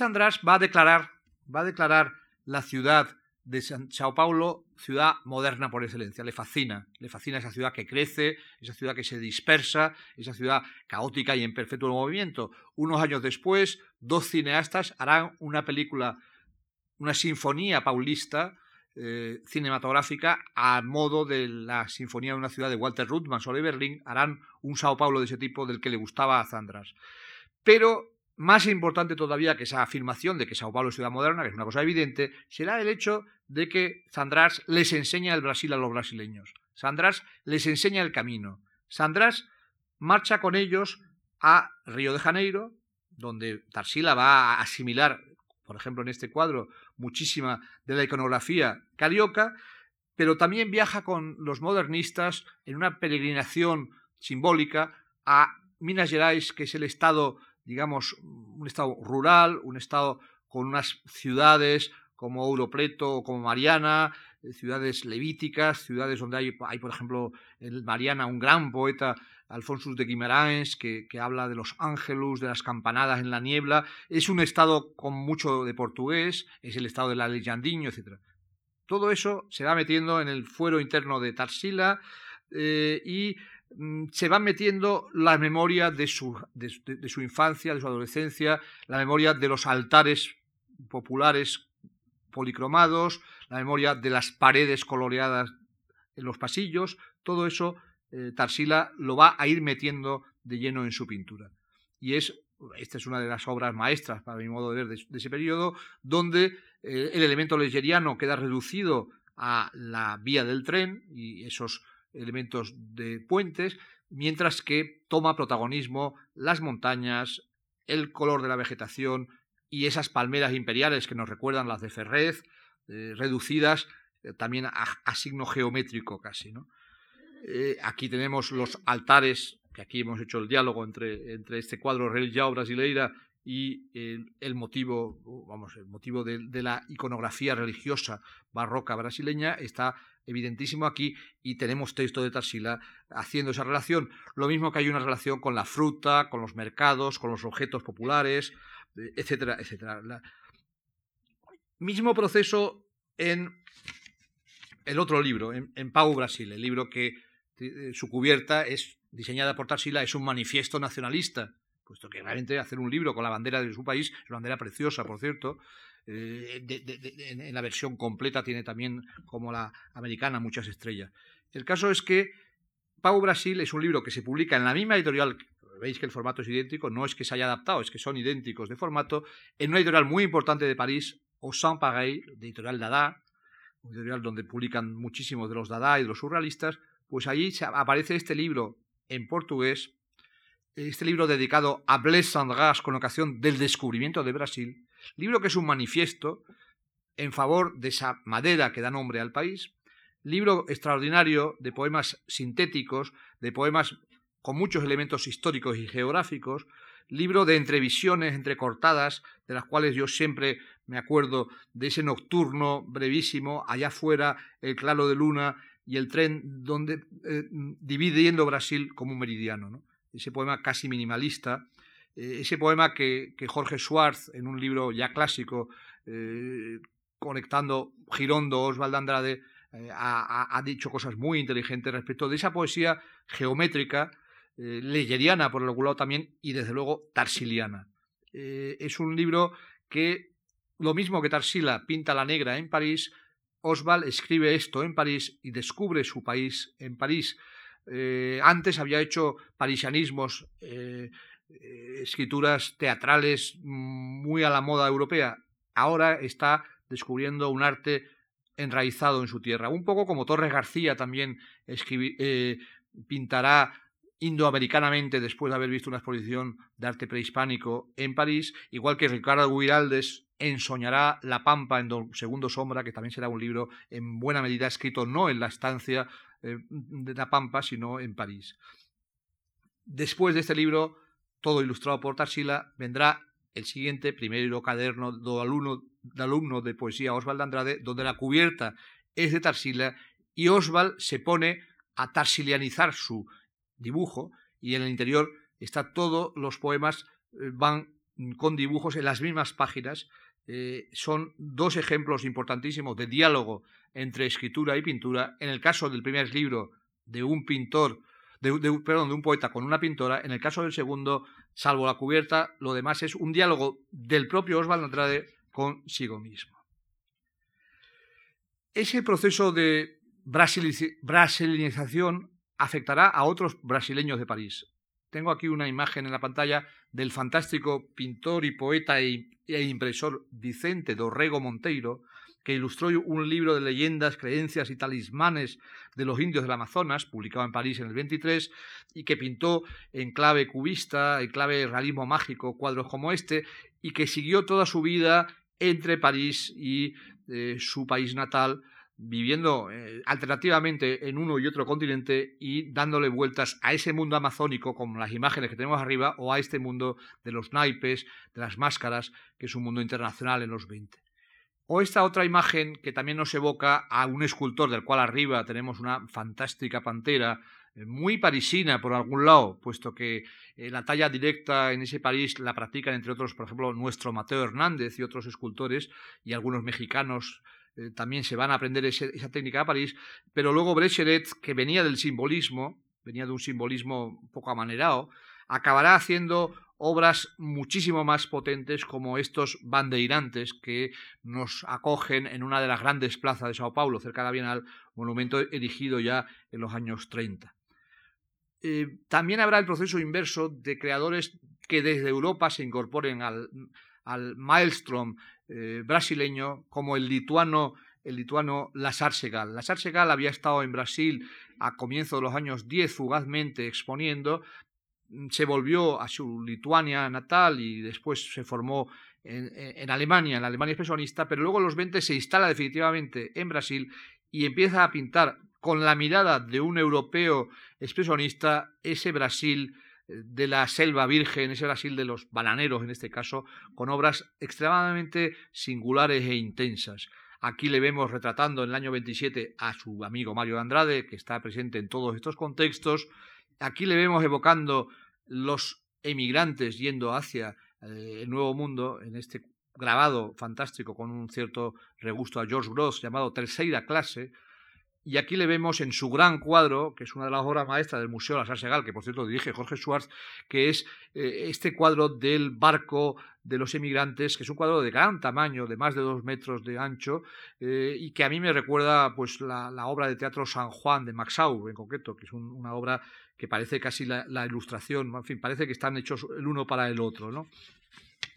András va a declarar, va a declarar la ciudad de Sao Paulo ciudad moderna por excelencia. Le fascina, le fascina esa ciudad que crece, esa ciudad que se dispersa, esa ciudad caótica y en perfecto movimiento. Unos años después, dos cineastas harán una película, una sinfonía paulista eh, cinematográfica a modo de la Sinfonía de una ciudad de Walter Ruttmann sobre Berlín, harán un Sao Paulo de ese tipo del que le gustaba a Zandras. Pero más importante todavía que esa afirmación de que Sao Paulo es ciudad moderna, que es una cosa evidente, será el hecho de que Sandras les enseña el Brasil a los brasileños. Sandras les enseña el camino. Sandras marcha con ellos a Río de Janeiro, donde Tarsila va a asimilar por ejemplo en este cuadro, muchísima de la iconografía carioca, pero también viaja con los modernistas en una peregrinación simbólica a Minas Gerais, que es el estado, digamos, un estado rural, un estado con unas ciudades como Europreto o como Mariana, ciudades levíticas, ciudades donde hay, hay, por ejemplo, en Mariana un gran poeta Alfonso de Guimarães, que, habla de los ángelus, de las campanadas en la niebla. Es un estado con mucho de portugués, es el estado de la Leyandiño, etc. Todo eso se va metiendo en el fuero interno de Tarsila eh, y mm, se van metiendo la memoria de su infancia, de su adolescencia, la memoria de los altares populares policromados, la memoria de las paredes coloreadas en los pasillos, todo eso eh, Tarsila lo va a ir metiendo de lleno en su pintura. Y es, esta es una de las obras maestras, para mi modo de ver, de, ese periodo, donde eh, el elemento legeriano queda reducido a la vía del tren y esos elementos de puentes, mientras que toma protagonismo las montañas, el color de la vegetación y esas palmeras imperiales que nos recuerdan las de Ferrez, eh, reducidas también a, signo geométrico casi. ¿no? Eh, aquí tenemos los altares, que aquí hemos hecho el diálogo entre, entre este cuadro religiado brasileira y el, motivo, vamos, el motivo de, la iconografía religiosa barroca brasileña está evidentísimo aquí y tenemos texto de Tarsila haciendo esa relación. Lo mismo que hay una relación con la fruta, con los mercados, con los objetos populares, eh, etcétera, etcétera. mismo proceso en el otro libro, en, Pau Brasil, el libro que su cubierta es diseñada por Tarsila, es un manifiesto nacionalista, puesto que realmente hacer un libro con la bandera de su país es una bandera preciosa, por cierto. Eh, en la versión completa tiene también, como la americana, muchas estrellas. El caso es que Pau Brasil es un libro que se publica en la misma editorial, veis que el formato es idéntico, no es que se haya adaptado, es que son idénticos de formato, en una editorial muy importante de París, Au Saint Pareil, de editorial Dada, editorial donde publican muchísimos de los Dada y de los surrealistas, pues allí aparece este libro en portugués, este libro dedicado a Blaise Sandras con ocasión del descubrimiento de Brasil, libro que es un manifiesto en favor de esa madera que da nombre al país, libro extraordinario de poemas sintéticos, de poemas con muchos elementos históricos y geográficos, libro de entrevisiones entrecortadas, de las cuales yo siempre me acuerdo de ese nocturno brevísimo, allá afuera, el claro de luna y el tren donde eh, dividiendo Brasil como un meridiano. Ese poema casi minimalista, eh, ese poema que, Jorge Schwartz, en un libro ya clásico, eh, conectando Girondo, Osvaldo Andrade, ha, dicho cosas muy inteligentes respecto de esa poesía geométrica, leyeriana por el lado también, y desde luego tarsiliana. es un libro que, lo mismo que Tarsila pinta la negra en París, Oswald escribe esto en París y descubre su país en París. Eh, antes había hecho parisianismos, eh, eh, escrituras teatrales muy a la moda europea. Ahora está descubriendo un arte enraizado en su tierra. Un poco como Torres García también pintará indoamericanamente después de haber visto una exposición de arte prehispánico en París, igual que Ricardo Guiraldes ensoñará La Pampa en Segundo Sombra, que también será un libro en buena medida escrito no en la estancia eh, de La Pampa, sino en París. Después de este libro, todo ilustrado por Tarsila, vendrá el siguiente, primero caderno de alumno de poesía Oswald Andrade, donde la cubierta es de Tarsila y Oswald se pone a tarsilianizar su dibujo y en el interior está todos los poemas eh, van con dibujos en las mismas páginas eh, son dos ejemplos importantísimos de diálogo entre escritura y pintura. En el caso del primer libro de un pintor, de, perdón, de un poeta con una pintora, en el caso del segundo, salvo la cubierta, lo demás es un diálogo del propio Osvaldo Andrade consigo mismo. Ese proceso de brasilinización afectará a otros brasileños de París. Tengo aquí una imagen en la pantalla del fantástico pintor y poeta e, e impresor Vicente Dorrego Monteiro, que ilustró un libro de leyendas, creencias y talismanes de los indios del Amazonas, publicado en París en el 23, y que pintó en clave cubista, en clave realismo mágico, cuadros como este, y que siguió toda su vida entre París y eh, su país natal, viviendo eh, alternativamente en uno y otro continente y dándole vueltas a ese mundo amazónico, como las imágenes que tenemos arriba, o a este mundo de los naipes, de las máscaras, que es un mundo internacional en los 20. O esta otra imagen que también nos evoca a un escultor del cual arriba tenemos una fantástica pantera eh, muy parisina por algún lado, puesto que eh, la talla directa en ese París la practican entre otros, por ejemplo, nuestro Mateo Hernández y otros escultores y algunos mexicanos eh, también se van a aprender esa técnica a París, pero luego Brecheret, que venía del simbolismo, venía de un simbolismo un poco amanerado, acabará haciendo obras muchísimo más potentes como estos bandeirantes que nos acogen en una de las grandes plazas de Sao Paulo, cerca de la Bienal, monumento erigido ya en los años 30. Eh, también habrá el proceso inverso de creadores que desde Europa se incorporen al, al maelstrom eh, brasileño, como el lituano, el lituano Lazar Segal. Lazar Segal había estado en Brasil a comienzos de los años 10 fugazmente exponiendo, se volvió a su Lituania natal y después se formó en, en, Alemania, en la Alemania expresionista, pero luego en los 20 se instala definitivamente en Brasil y empieza a pintar con la mirada de un europeo expresionista ese Brasil de la selva virgen, ese Brasil de los bananeros en este caso, con obras extremadamente singulares e intensas. Aquí le vemos retratando en el año 27 a su amigo Mario de Andrade, que está presente en todos estos contextos. Aquí le vemos evocando los emigrantes yendo hacia eh, el Nuevo Mundo, en este grabado fantástico con un cierto regusto a George Gross llamado Tercera Clase, y aquí le vemos en su gran cuadro, que es una de las obras maestras del Museo de la Segal, que por cierto dirige Jorge Schwartz, que es eh, este cuadro del barco de los emigrantes, que es un cuadro de gran tamaño, de más de dos metros de ancho, eh, y que a mí me recuerda pues, la, obra de teatro San Juan de Maxau, en concreto, que es una obra que parece casi la, la, ilustración, en fin, parece que están hechos el uno para el otro, ¿no?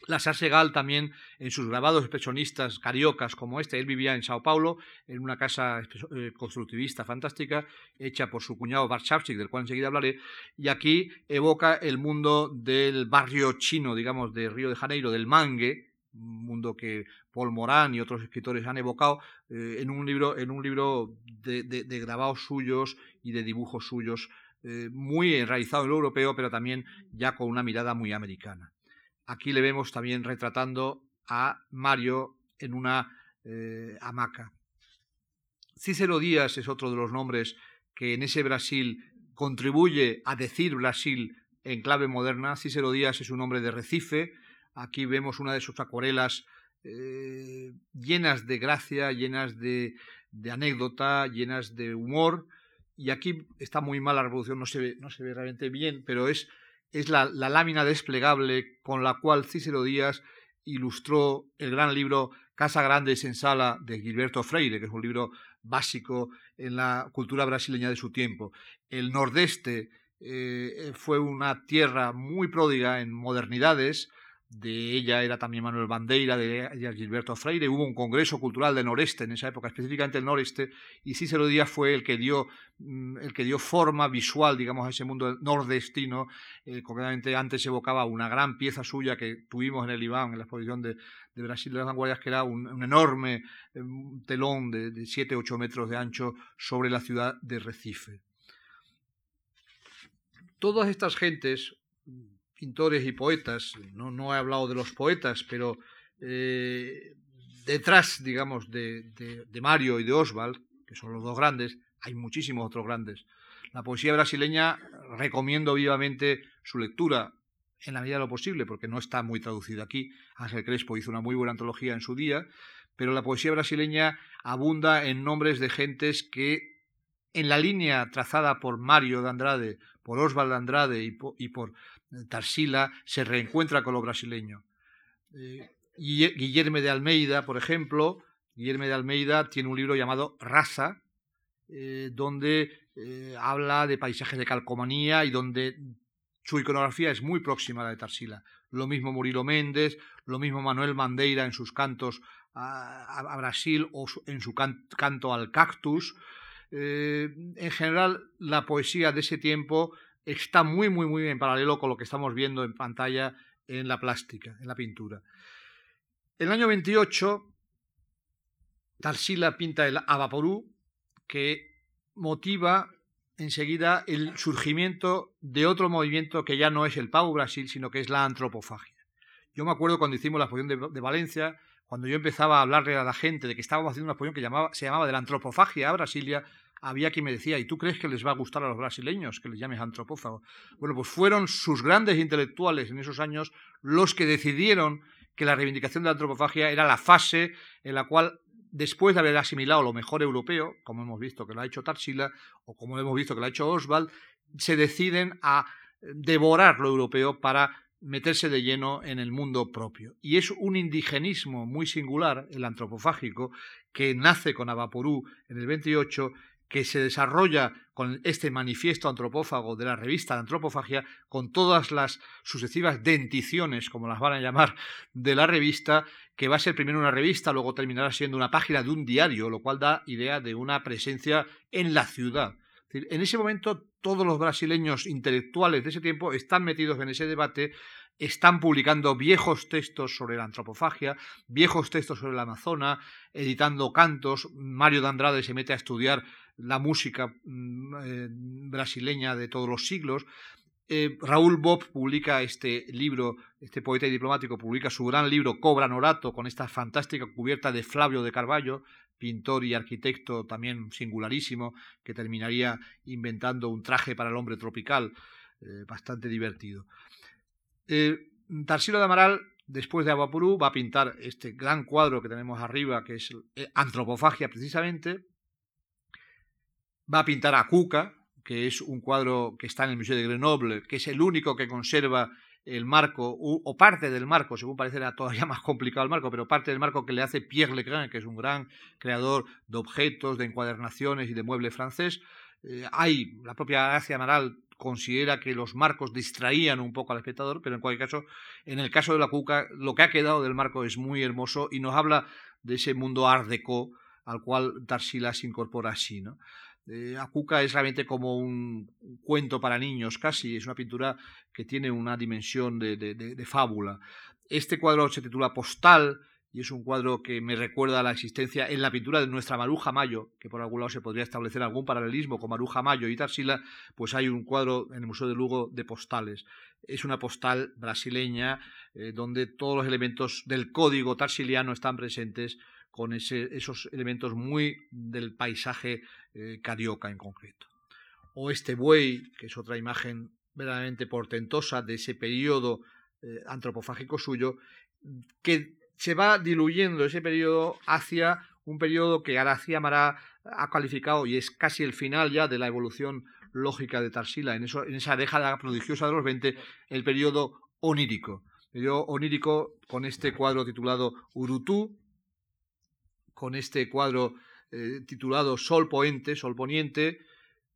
La Sarsegal también en sus grabados expresionistas cariocas como este, él vivía en Sao Paulo, en una casa eh, constructivista fantástica, hecha por su cuñado Warszawski, del cual enseguida hablaré, y aquí evoca el mundo del barrio chino, digamos, de Río de Janeiro, del Mangue, un mundo que Paul Morán y otros escritores han evocado eh, en un libro, en un libro de, grabados suyos y de dibujos suyos, eh, muy enraizado en lo europeo, pero también ya con una mirada muy americana. Aquí le vemos también retratando a Mario en una eh, hamaca. Cícero Díaz es otro de los nombres que en ese Brasil contribuye a decir Brasil en clave moderna. Cícero Díaz es un hombre de Recife. Aquí vemos una de sus acuarelas eh, llenas de gracia, llenas de, anécdota, llenas de humor. Y aquí está muy mal la ve, no se ve realmente bien, pero es es la, lámina desplegable con la cual Cícero Díaz ilustró el gran libro Casa Grande en Sala de Gilberto Freire, que es un libro básico en la cultura brasileña de su tiempo. El Nordeste eh, fue una tierra muy pródiga en modernidades, de ella era también Manuel Bandeira, de Gilberto Freire, hubo un congreso cultural del noreste en esa época, específicamente el noreste, y Cícero Díaz fue el que dio, mm, el que dio forma visual, digamos, a ese mundo nordestino, eh, concretamente antes evocaba una gran pieza suya que tuvimos en el Iván, en la exposición de, Brasil de las Vanguardias, que era un, enorme eh, telón de 7 8 metros de ancho sobre la ciudad de Recife. Todas estas gentes pintores y poetas, no, no he hablado de los poetas, pero eh, detrás, digamos, de, de, Mario y de Oswald, que son los dos grandes, hay muchísimos otros grandes. La poesía brasileña recomiendo vivamente su lectura en la medida de lo posible, porque no está muy traducida aquí. Ángel Crespo hizo una muy buena antología en su día, pero la poesía brasileña abunda en nombres de gentes que, en la línea trazada por Mario de Andrade, por Oswald de Andrade y por Tarsila se reencuentra con lo brasileño. Eh, Guillermo de Almeida, por ejemplo, Guillermo de Almeida tiene un libro llamado Raza, eh, donde eh, habla de paisajes de calcomanía y donde su iconografía es muy próxima a la de Tarsila. Lo mismo Murilo Méndez, lo mismo Manuel Mandeira en sus cantos a, Brasil o en su canto al cactus. en general, la poesía de ese tiempo está muy, muy, muy en paralelo con lo que estamos viendo en pantalla en la plástica, en la pintura. En el año 28, Tarsila pinta el Avaporú, que motiva enseguida el surgimiento de otro movimiento que ya no es el Pau Brasil, sino que es la antropofagia. Yo me acuerdo cuando hicimos la exposición de, Valencia, cuando yo empezaba a hablarle a la gente de que estábamos haciendo una exposición que se llamaba de la antropofagia a Brasilia, había quien me decía, ¿y tú crees que les va a gustar a los brasileños que les llames antropófago? Bueno, pues fueron sus grandes intelectuales en esos años los que decidieron que la reivindicación de la antropofagia era la fase en la cual después de haber asimilado lo mejor europeo, como hemos visto que lo ha hecho Tarsila o como hemos visto que lo ha hecho Oswald, se deciden a devorar lo europeo para meterse de lleno en el mundo propio. Y es un indigenismo muy singular, el antropofágico, que nace con Avaporú en el 28, que se desarrolla con este manifiesto antropófago de la revista de Antropofagia, con todas las sucesivas denticiones, como las van a llamar, de la revista, que va a ser primero una revista, luego terminará siendo una página de un diario, lo cual da idea de una presencia en la ciudad. En ese momento todos los brasileños intelectuales de ese tiempo están metidos en ese debate están publicando viejos textos sobre la antropofagia, viejos textos sobre la Amazona, editando cantos. Mario de Andrade se mete a estudiar la música mm, eh, brasileña de todos los siglos. Eh, Raúl Bob publica este libro, este poeta y diplomático publica su gran libro Cobra Norato con esta fantástica cubierta de Flavio de Carballo, pintor y arquitecto también singularísimo, que terminaría inventando un traje para el hombre tropical eh, bastante divertido. Eh, Tarsilo de Amaral, después de Aguapurú, va a pintar este gran cuadro que tenemos arriba, que es Antropofagia precisamente. Va a pintar a Cuca, que es un cuadro que está en el Museo de Grenoble, que es el único que conserva el marco, o parte del marco, según parece era todavía [laughs] más complicado el marco, pero parte del marco que le hace Pierre Legrand, que es un gran creador de objetos, de encuadernaciones y de mueble francés. Eh, hay, la propia Gracia Amaral considera que los marcos distraían un poco al espectador, pero en cualquier caso, en el caso de la Cuca, lo que ha quedado del marco es muy hermoso y nos habla de ese mundo art al cual Tarsila se incorpora así. ¿no? Eh, Cuca es realmente como un cuento para niños casi, es una pintura que tiene una dimensión de fábula. Este cuadro se titula Postal, y es un cuadro que me recuerda la existencia en la pintura de nuestra Maruja Mayo, que por algún lado se podría establecer algún paralelismo con Maruja Mayo y Tarsila, pues hay un cuadro en el Museo de Lugo de postales. Es una postal brasileña eh, donde todos los elementos del código tarsiliano están presentes con esos elementos muy del paisaje eh, carioca en concreto. O este buey, que es otra imagen verdaderamente portentosa de ese periodo eh, antropofágico suyo, que se va diluyendo ese periodo hacia un periodo que García Mará ha calificado y es casi el final ya de la evolución lógica de Tarsila, en, eso, en esa década prodigiosa de los 20, el periodo onírico. El periodo onírico con este cuadro titulado Urutú, con este cuadro eh, titulado Sol Poente, Sol Poniente,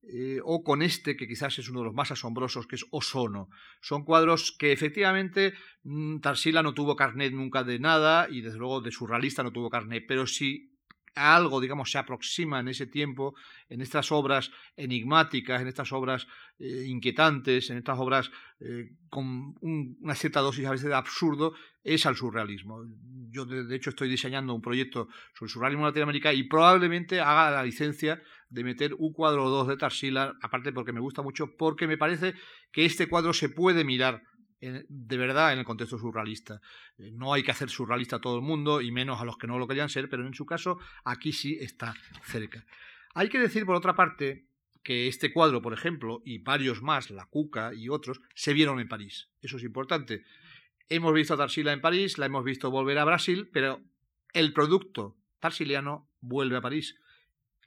eh, o con este, que quizás es uno de los más asombrosos, que es Ozono. Son cuadros que efectivamente mm, Tarsila no tuvo carnet nunca de nada y desde luego de surrealista no tuvo carnet, pero sí algo, digamos, se aproxima en ese tiempo, en estas obras enigmáticas, en estas obras eh, inquietantes, en estas obras eh, con una cierta dosis a veces de absurdo, es al surrealismo. Yo, de, hecho, estoy diseñando un proyecto sobre surrealismo en Latinoamérica y probablemente haga la licencia de meter un cuadro o dos de Tarsila, aparte porque me gusta mucho, porque me parece que este cuadro se puede mirar de verdad en el contexto surrealista. Eh, no hay que hacer surrealista a todo el mundo y menos a los que no lo querían ser, pero en su caso aquí sí está cerca. Hay que decir, por otra parte, que este cuadro, por ejemplo, y varios más, La Cuca y otros, se vieron en París. Eso es importante. Hemos visto a Tarsila en París, la hemos visto volver a Brasil, pero el producto tarsiliano vuelve a París.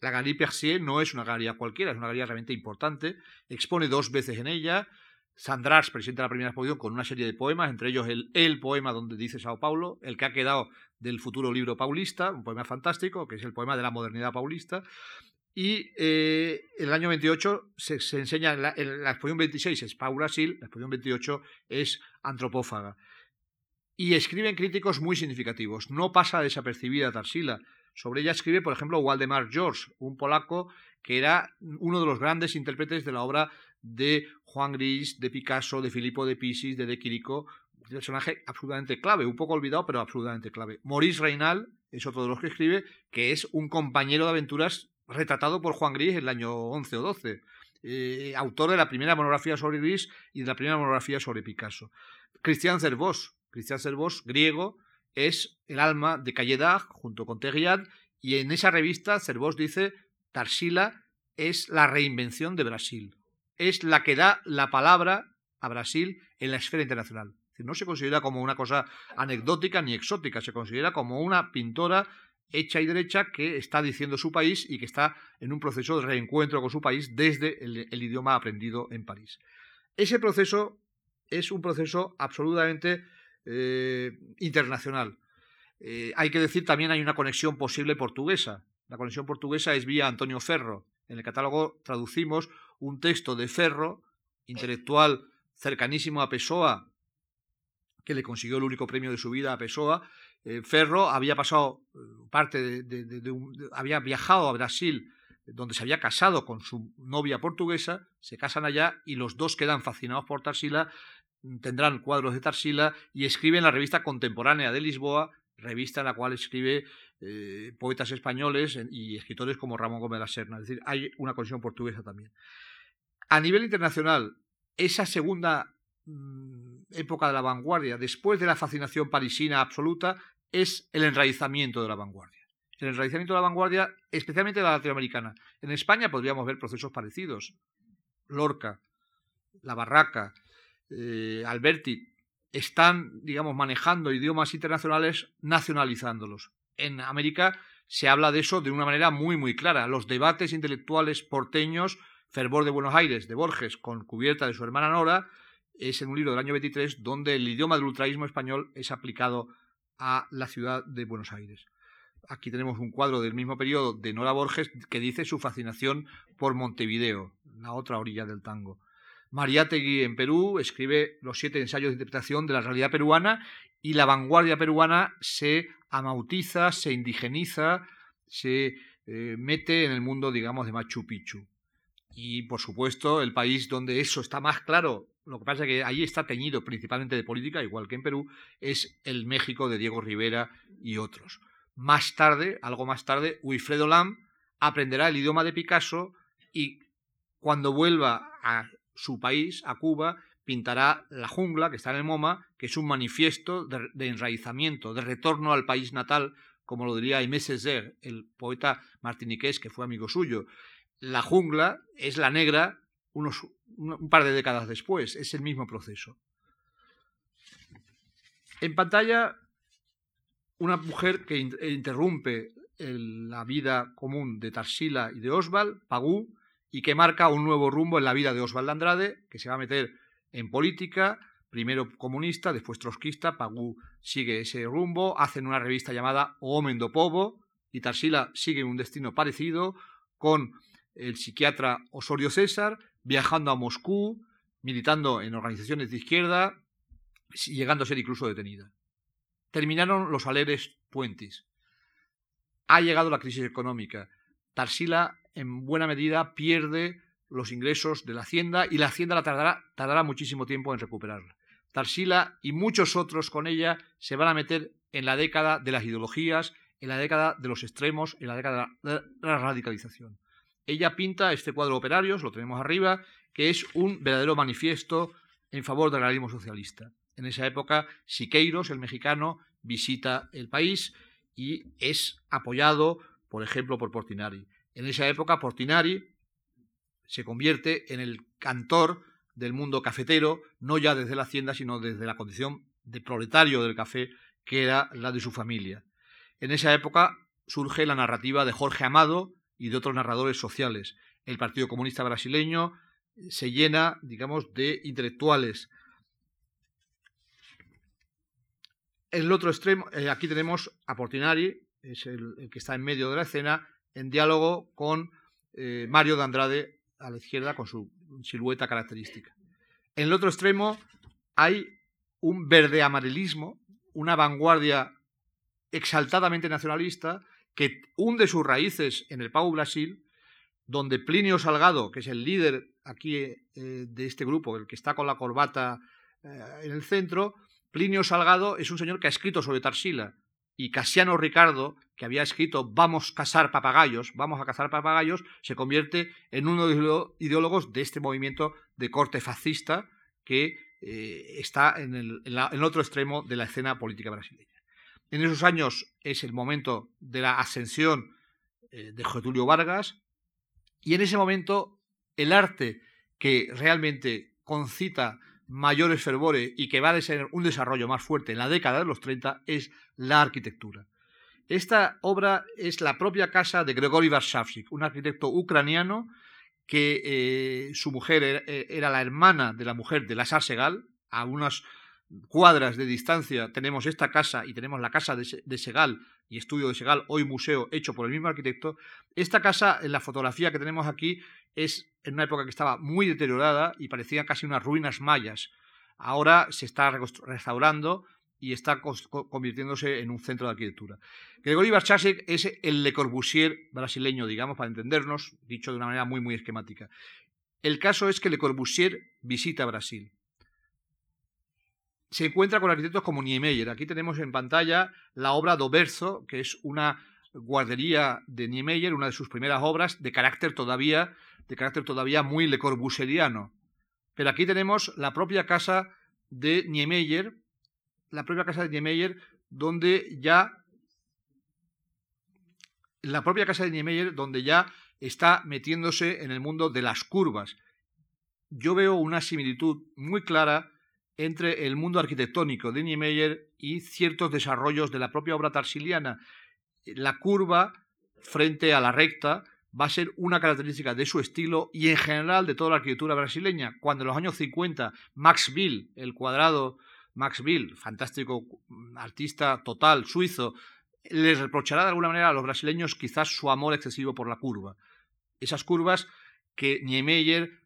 La Galerie Percier no es una galería cualquiera, es una galería realmente importante. Expone dos veces en ella, Sandras presenta la primera exposición con una serie de poemas, entre ellos el, el poema donde dice Sao Paulo, el que ha quedado del futuro libro paulista, un poema fantástico, que es el poema de la modernidad paulista. Y eh, en el año 28 se, enseña, la, la, exposición 26 es Pau Brasil, la exposición 28 es antropófaga. Y escriben críticos muy significativos. No pasa desapercibida Tarsila. Sobre ella escribe, por ejemplo, Waldemar George, un polaco que era uno de los grandes intérpretes de la obra de Juan Gris, de Picasso, de Filippo de Pisis, de De Quirico, un personaje absolutamente clave, un poco olvidado, pero absolutamente clave. Maurice Reynal es otro de los que escribe, que es un compañero de aventuras retratado por Juan Gris en el año 11 o 12. Eh, autor de la primera monografía sobre Gris y de la primera monografía sobre Picasso. Christian Cervos, Christian Cervos, griego, es el alma de Calledag junto con Teguiat y en esa revista Cervos dice Tarsila es la reinvención de Brasil. Es la que da la palabra a Brasil en la esfera internacional. No se considera como una cosa anecdótica ni exótica, se considera como una pintora hecha y derecha que está diciendo su país y que está en un proceso de reencuentro con su país desde el, idioma aprendido en París. Ese proceso es un proceso absolutamente eh, internacional. Eh, hay que decir también hay una conexión posible portuguesa. La conexión portuguesa es vía Antonio Ferro. En el catálogo traducimos un texto de Ferro, intelectual cercanísimo a Pessoa, que le consiguió el único premio de su vida a Pessoa. Eh, Ferro había pasado eh, parte de, había viajado a Brasil donde se había casado con su novia portuguesa, se casan allá y los dos quedan fascinados por Tarsila, tendrán cuadros de Tarsila y escriben la revista contemporánea de Lisboa, revista en la cual escribe eh, poetas españoles y escritores como Ramón Gómez de la Serna. Es decir, hay una conexión portuguesa también. A nivel internacional, esa segunda mm, época de la vanguardia, después de la fascinación parisina absoluta, es el enraizamiento de la vanguardia. El enraizamiento de la vanguardia, especialmente la latinoamericana. En España podríamos ver procesos parecidos. Lorca, La Barraca, eh, Alberti, están, digamos, manejando idiomas internacionales, nacionalizándolos. En América se habla de eso de una manera muy, muy clara. Los debates intelectuales porteños Fervor de Buenos Aires, de Borges, con cubierta de su hermana Nora, es en un libro del año 23 donde el idioma del ultraísmo español es aplicado a la ciudad de Buenos Aires. Aquí tenemos un cuadro del mismo periodo de Nora Borges que dice su fascinación por Montevideo, la otra orilla del tango. Mariátegui en Perú escribe los siete ensayos de interpretación de la realidad peruana y la vanguardia peruana se amautiza, se indigeniza, se eh, mete en el mundo, digamos, de Machu Picchu. Y, por supuesto, el país donde eso está más claro, lo que pasa es que ahí está teñido principalmente de política, igual que en Perú, es el México de Diego Rivera y otros. Más tarde, algo más tarde, Wilfredo Lam aprenderá el idioma de Picasso y cuando vuelva a su país, a Cuba, pintará La jungla, que está en el MoMA, que es un manifiesto de, enraizamiento, de retorno al país natal, como lo diría Aimé el poeta martiniqués que fue amigo suyo, la jungla es la negra unos, un par de décadas después, es el mismo proceso. En pantalla, una mujer que interrumpe la vida común de Tarsila y de Oswald, Pagú, y que marca un nuevo rumbo en la vida de Oswald Andrade, que se va a meter en política, primero comunista, después trotskista, Pagú sigue ese rumbo, hacen una revista llamada O do Povo, y Tarsila sigue un destino parecido, con el psiquiatra Osorio César, viajando a Moscú, militando en organizaciones de izquierda, llegando a ser incluso detenida. Terminaron los aleres puentis. Ha llegado la crisis económica. Tarsila, en buena medida, pierde los ingresos de la hacienda y la hacienda la tardará, tardará muchísimo tiempo en recuperarla. Tarsila y muchos otros con ella se van a meter en la década de las ideologías, en la década de los extremos, en la década de la radicalización. Ella pinta este cuadro operarios, lo tenemos arriba, que es un verdadero manifiesto en favor del realismo socialista. En esa época, Siqueiros, el mexicano, visita el país y es apoyado, por ejemplo, por Portinari. En esa época, Portinari se convierte en el cantor del mundo cafetero, no ya desde la hacienda, sino desde la condición de proletario del café, que era la de su familia. En esa época surge la narrativa de Jorge Amado, y de otros narradores sociales. El Partido Comunista Brasileño se llena, digamos, de intelectuales. En el otro extremo, eh, aquí tenemos a Portinari, es el, que está en medio de la escena, en diálogo con eh, Mario de Andrade a la izquierda, con su silueta característica. En el otro extremo hay un verde amarelismo, una vanguardia exaltadamente nacionalista, que hunde sus raíces en el Pau Brasil, donde Plinio Salgado, que es el líder aquí eh, de este grupo, el que está con la corbata eh, en el centro, Plinio Salgado es un señor que ha escrito sobre Tarsila, y Casiano Ricardo, que había escrito Vamos a cazar papagayos, vamos a cazar papagayos, se convierte en uno de los ideólogos de este movimiento de corte fascista que eh, está en el otro extremo de la escena política brasileña. En esos años es el momento de la ascensión eh, de Getulio Vargas Y en ese momento, el arte que realmente concita mayores fervores y que va a tener un desarrollo más fuerte en la década de los 30 es la arquitectura. Esta obra es la propia casa de Gregory Varshavsky, un arquitecto ucraniano que eh, su mujer eh, era, la hermana de la mujer de Lazar Segal, a unas cuadras de distancia tenemos esta casa y tenemos la casa de, Segal y estudio de Segal, hoy museo hecho por el mismo arquitecto. Esta casa, en la fotografía que tenemos aquí, es en una época que estaba muy deteriorada y parecían casi unas ruinas mayas. Ahora se está restaurando y está convirtiéndose en un centro de arquitectura. Gregory Barchasek es el Le Corbusier brasileño, digamos, para entendernos, dicho de una manera muy, muy esquemática. El caso es que Le Corbusier visita Brasil. Se encuentra con arquitectos como Niemeyer. Aquí tenemos en pantalla la obra Do que es una guardería de Niemeyer, una de sus primeras obras, de carácter todavía, de carácter todavía muy Le Corbusieriano. Pero aquí tenemos la propia casa de Niemeyer, la propia casa de Niemeyer, donde ya la propia casa de Niemeyer, donde ya está metiéndose en el mundo de las curvas. Yo veo una similitud muy clara entre el mundo arquitectónico de Niemeyer y ciertos desarrollos de la propia obra tarsiliana. La curva frente a la recta va a ser una característica de su estilo y en general de toda la arquitectura brasileña. Cuando en los años 50 Max Bill, el cuadrado Max Bill, fantástico artista total suizo, les reprochará de alguna manera a los brasileños quizás su amor excesivo por la curva. Esas curvas que Niemeyer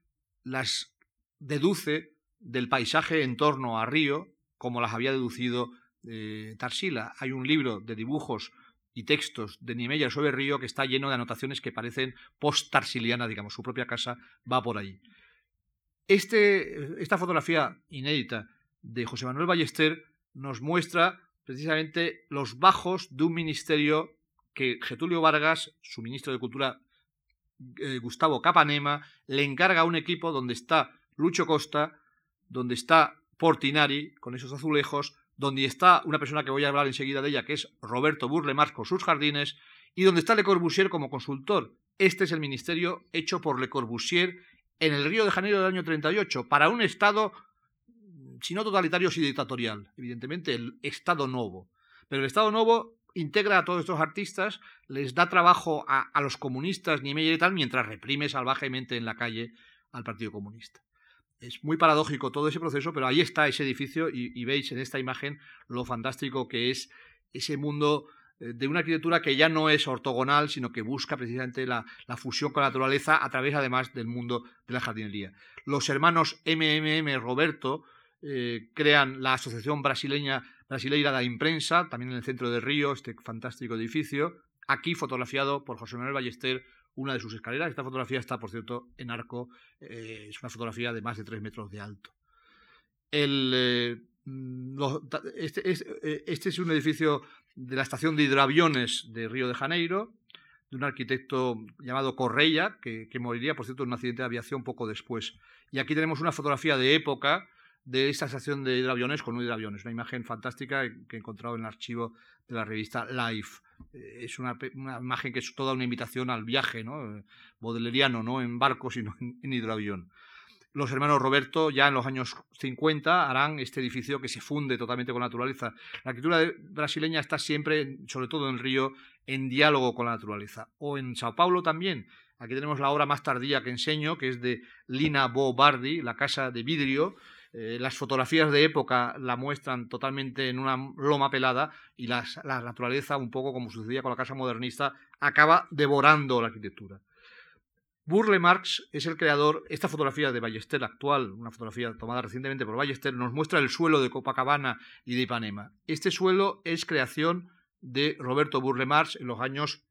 las deduce del paisaje en torno a Río, como las había deducido eh, Tarsila. Hay un libro de dibujos y textos de Niemeyer sobre Río que está lleno de anotaciones que parecen post-tarsilianas, digamos, su propia casa va por ahí. Este, esta fotografía inédita de José Manuel Ballester nos muestra precisamente los bajos de un ministerio que Getulio Vargas, su ministro de Cultura eh, Gustavo Capanema, le encarga a un equipo donde está Lucho Costa, donde está Portinari con esos azulejos, donde está una persona que voy a hablar enseguida de ella, que es Roberto Burlemars con sus jardines, y donde está Le Corbusier como consultor. Este es el ministerio hecho por Le Corbusier en el Río de Janeiro del año 38, para un Estado si no totalitario, sí dictatorial, evidentemente el Estado Novo. Pero el Estado Novo integra a todos estos artistas, les da trabajo a, los comunistas, ni y tal, mientras reprime salvajemente en la calle al Partido Comunista. Es muy paradójico todo ese proceso, pero ahí está ese edificio y, veis en esta imagen lo fantástico que es ese mundo eh, de una arquitectura que ya no es ortogonal, sino que busca precisamente la, fusión con la naturaleza a través además del mundo de la jardinería. Los hermanos MMM Roberto eh, crean la Asociación Brasileña Brasileira da Imprensa, también en el centro de Río, este fantástico edificio, aquí fotografiado por José Manuel Ballester, una de sus escaleras. Esta fotografía está, por cierto, en arco, eh, es una fotografía de más de tres metros de alto. Eh, mm, este, este, es un edificio de la estación de hidroaviones de Río de Janeiro, de un arquitecto llamado Correia, que, que, moriría, por cierto, en un accidente de aviación poco después. Y aquí tenemos una fotografía de época de esta estación de hidroaviones con un hidroaviones. Una imagen fantástica que he encontrado en el archivo de la revista Life. Eh, es una, imagen que es toda una invitación al viaje, ¿no? Bodeleriano, no en barco, sino en, hidroavión. Los hermanos Roberto, ya en los años 50, harán este edificio que se funde totalmente con la naturaleza. La arquitectura brasileña está siempre, sobre todo en Río, en diálogo con la naturaleza. O en Sao Paulo también. Aquí tenemos la obra más tardía que enseño, que es de Lina Bo Bardi, La Casa de Vidrio, eh, las fotografías de época la muestran totalmente en una loma pelada y la naturaleza, un poco como sucedía con la casa modernista, acaba devorando la arquitectura. Burle Marx es el creador, esta fotografía de Ballester actual, una fotografía tomada recientemente por Ballester, nos muestra el suelo de Copacabana y de Ipanema. Este suelo es creación de Roberto Burle Marx en los años,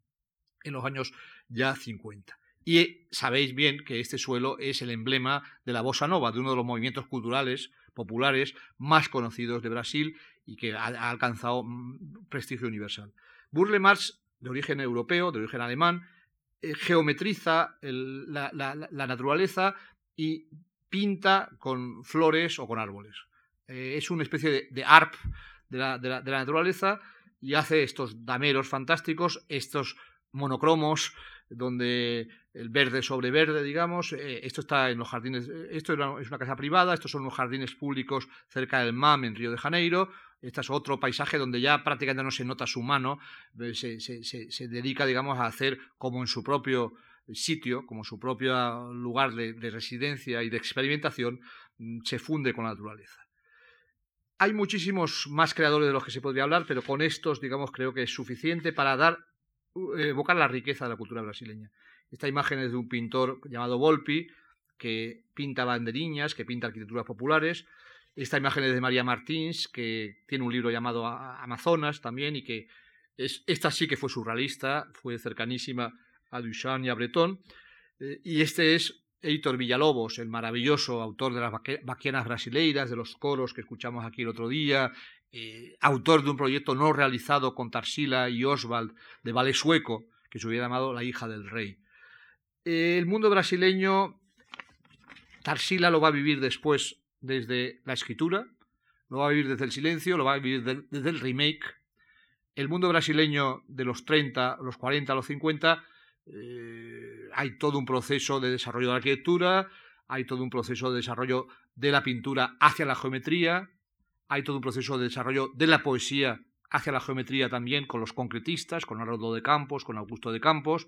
en los años ya 50. Y sabéis bien que este suelo es el emblema de la bossa nova, de uno de los movimientos culturales populares más conocidos de Brasil y que ha, alcanzado mm, prestigio universal. Burle Marx, de origen europeo, de origen alemán, eh, geometriza la, naturaleza y pinta con flores o con árboles. Eh, es una especie de, de arp de la, de la naturaleza y hace estos dameros fantásticos, estos monocromos donde el verde sobre verde, digamos. Eh, esto está en los jardines, eh, esto es una casa privada, estos son los jardines públicos cerca del MAM en Río de Janeiro. Este es otro paisaje donde ya prácticamente no se nota su mano, eh, se, dedica, digamos, a hacer como en su propio sitio, como su propio lugar de, de residencia y de experimentación, mm, se funde con la naturaleza. Hay muchísimos más creadores de los que se podría hablar, pero con estos, digamos, creo que es suficiente para dar eh, evocar la riqueza de la cultura brasileña. Esta imagen es de un pintor llamado Volpi, que pinta banderiñas, que pinta arquitecturas populares. Esta imagen es de María Martins, que tiene un libro llamado Amazonas también, y que es, esta sí que fue surrealista, fue cercanísima a Duchamp y a Breton. Eh, y este es Heitor Villalobos, el maravilloso autor de las vaquianas brasileiras, de los coros que escuchamos aquí el otro día, eh, autor de un proyecto no realizado con Tarsila y Oswald de ballet sueco, que se hubiera llamado La hija del rey. el mundo brasileño, Tarsila lo va a vivir después desde la escritura, lo va a vivir desde el silencio, lo va a vivir desde el remake. El mundo brasileño de los 30, los 40, los 50, eh, hay todo un proceso de desarrollo de la arquitectura, hay todo un proceso de desarrollo de la pintura hacia la geometría, hay todo un proceso de desarrollo de la poesía hacia la geometría también con los concretistas, con Haroldo de Campos, con Augusto de Campos.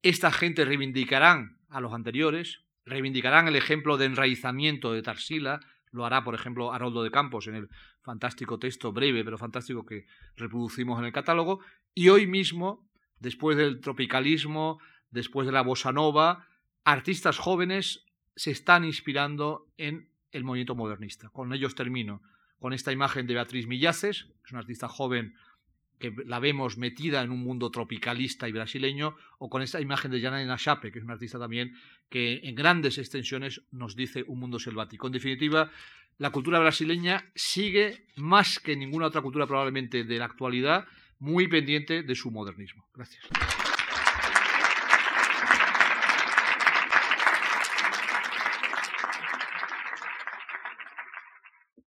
Esta gente reivindicarán a los anteriores, reivindicarán el ejemplo de enraizamiento de Tarsila, lo hará, por ejemplo, Haroldo de Campos en el fantástico texto breve pero fantástico que reproducimos en el catálogo, y hoy mismo, después del tropicalismo, después de la bossa nova, artistas jóvenes se están inspirando en el movimiento modernista. Con ellos termino con esta imagen de Beatriz Millaces, que es una artista joven que la vemos metida en un mundo tropicalista y brasileño, o con esta imagen de Janaina Chape, que es una artista también que en grandes extensiones nos dice un mundo selvático. En definitiva, la cultura brasileña sigue, más que ninguna otra cultura probablemente de la actualidad, muy pendiente de su modernismo. Gracias.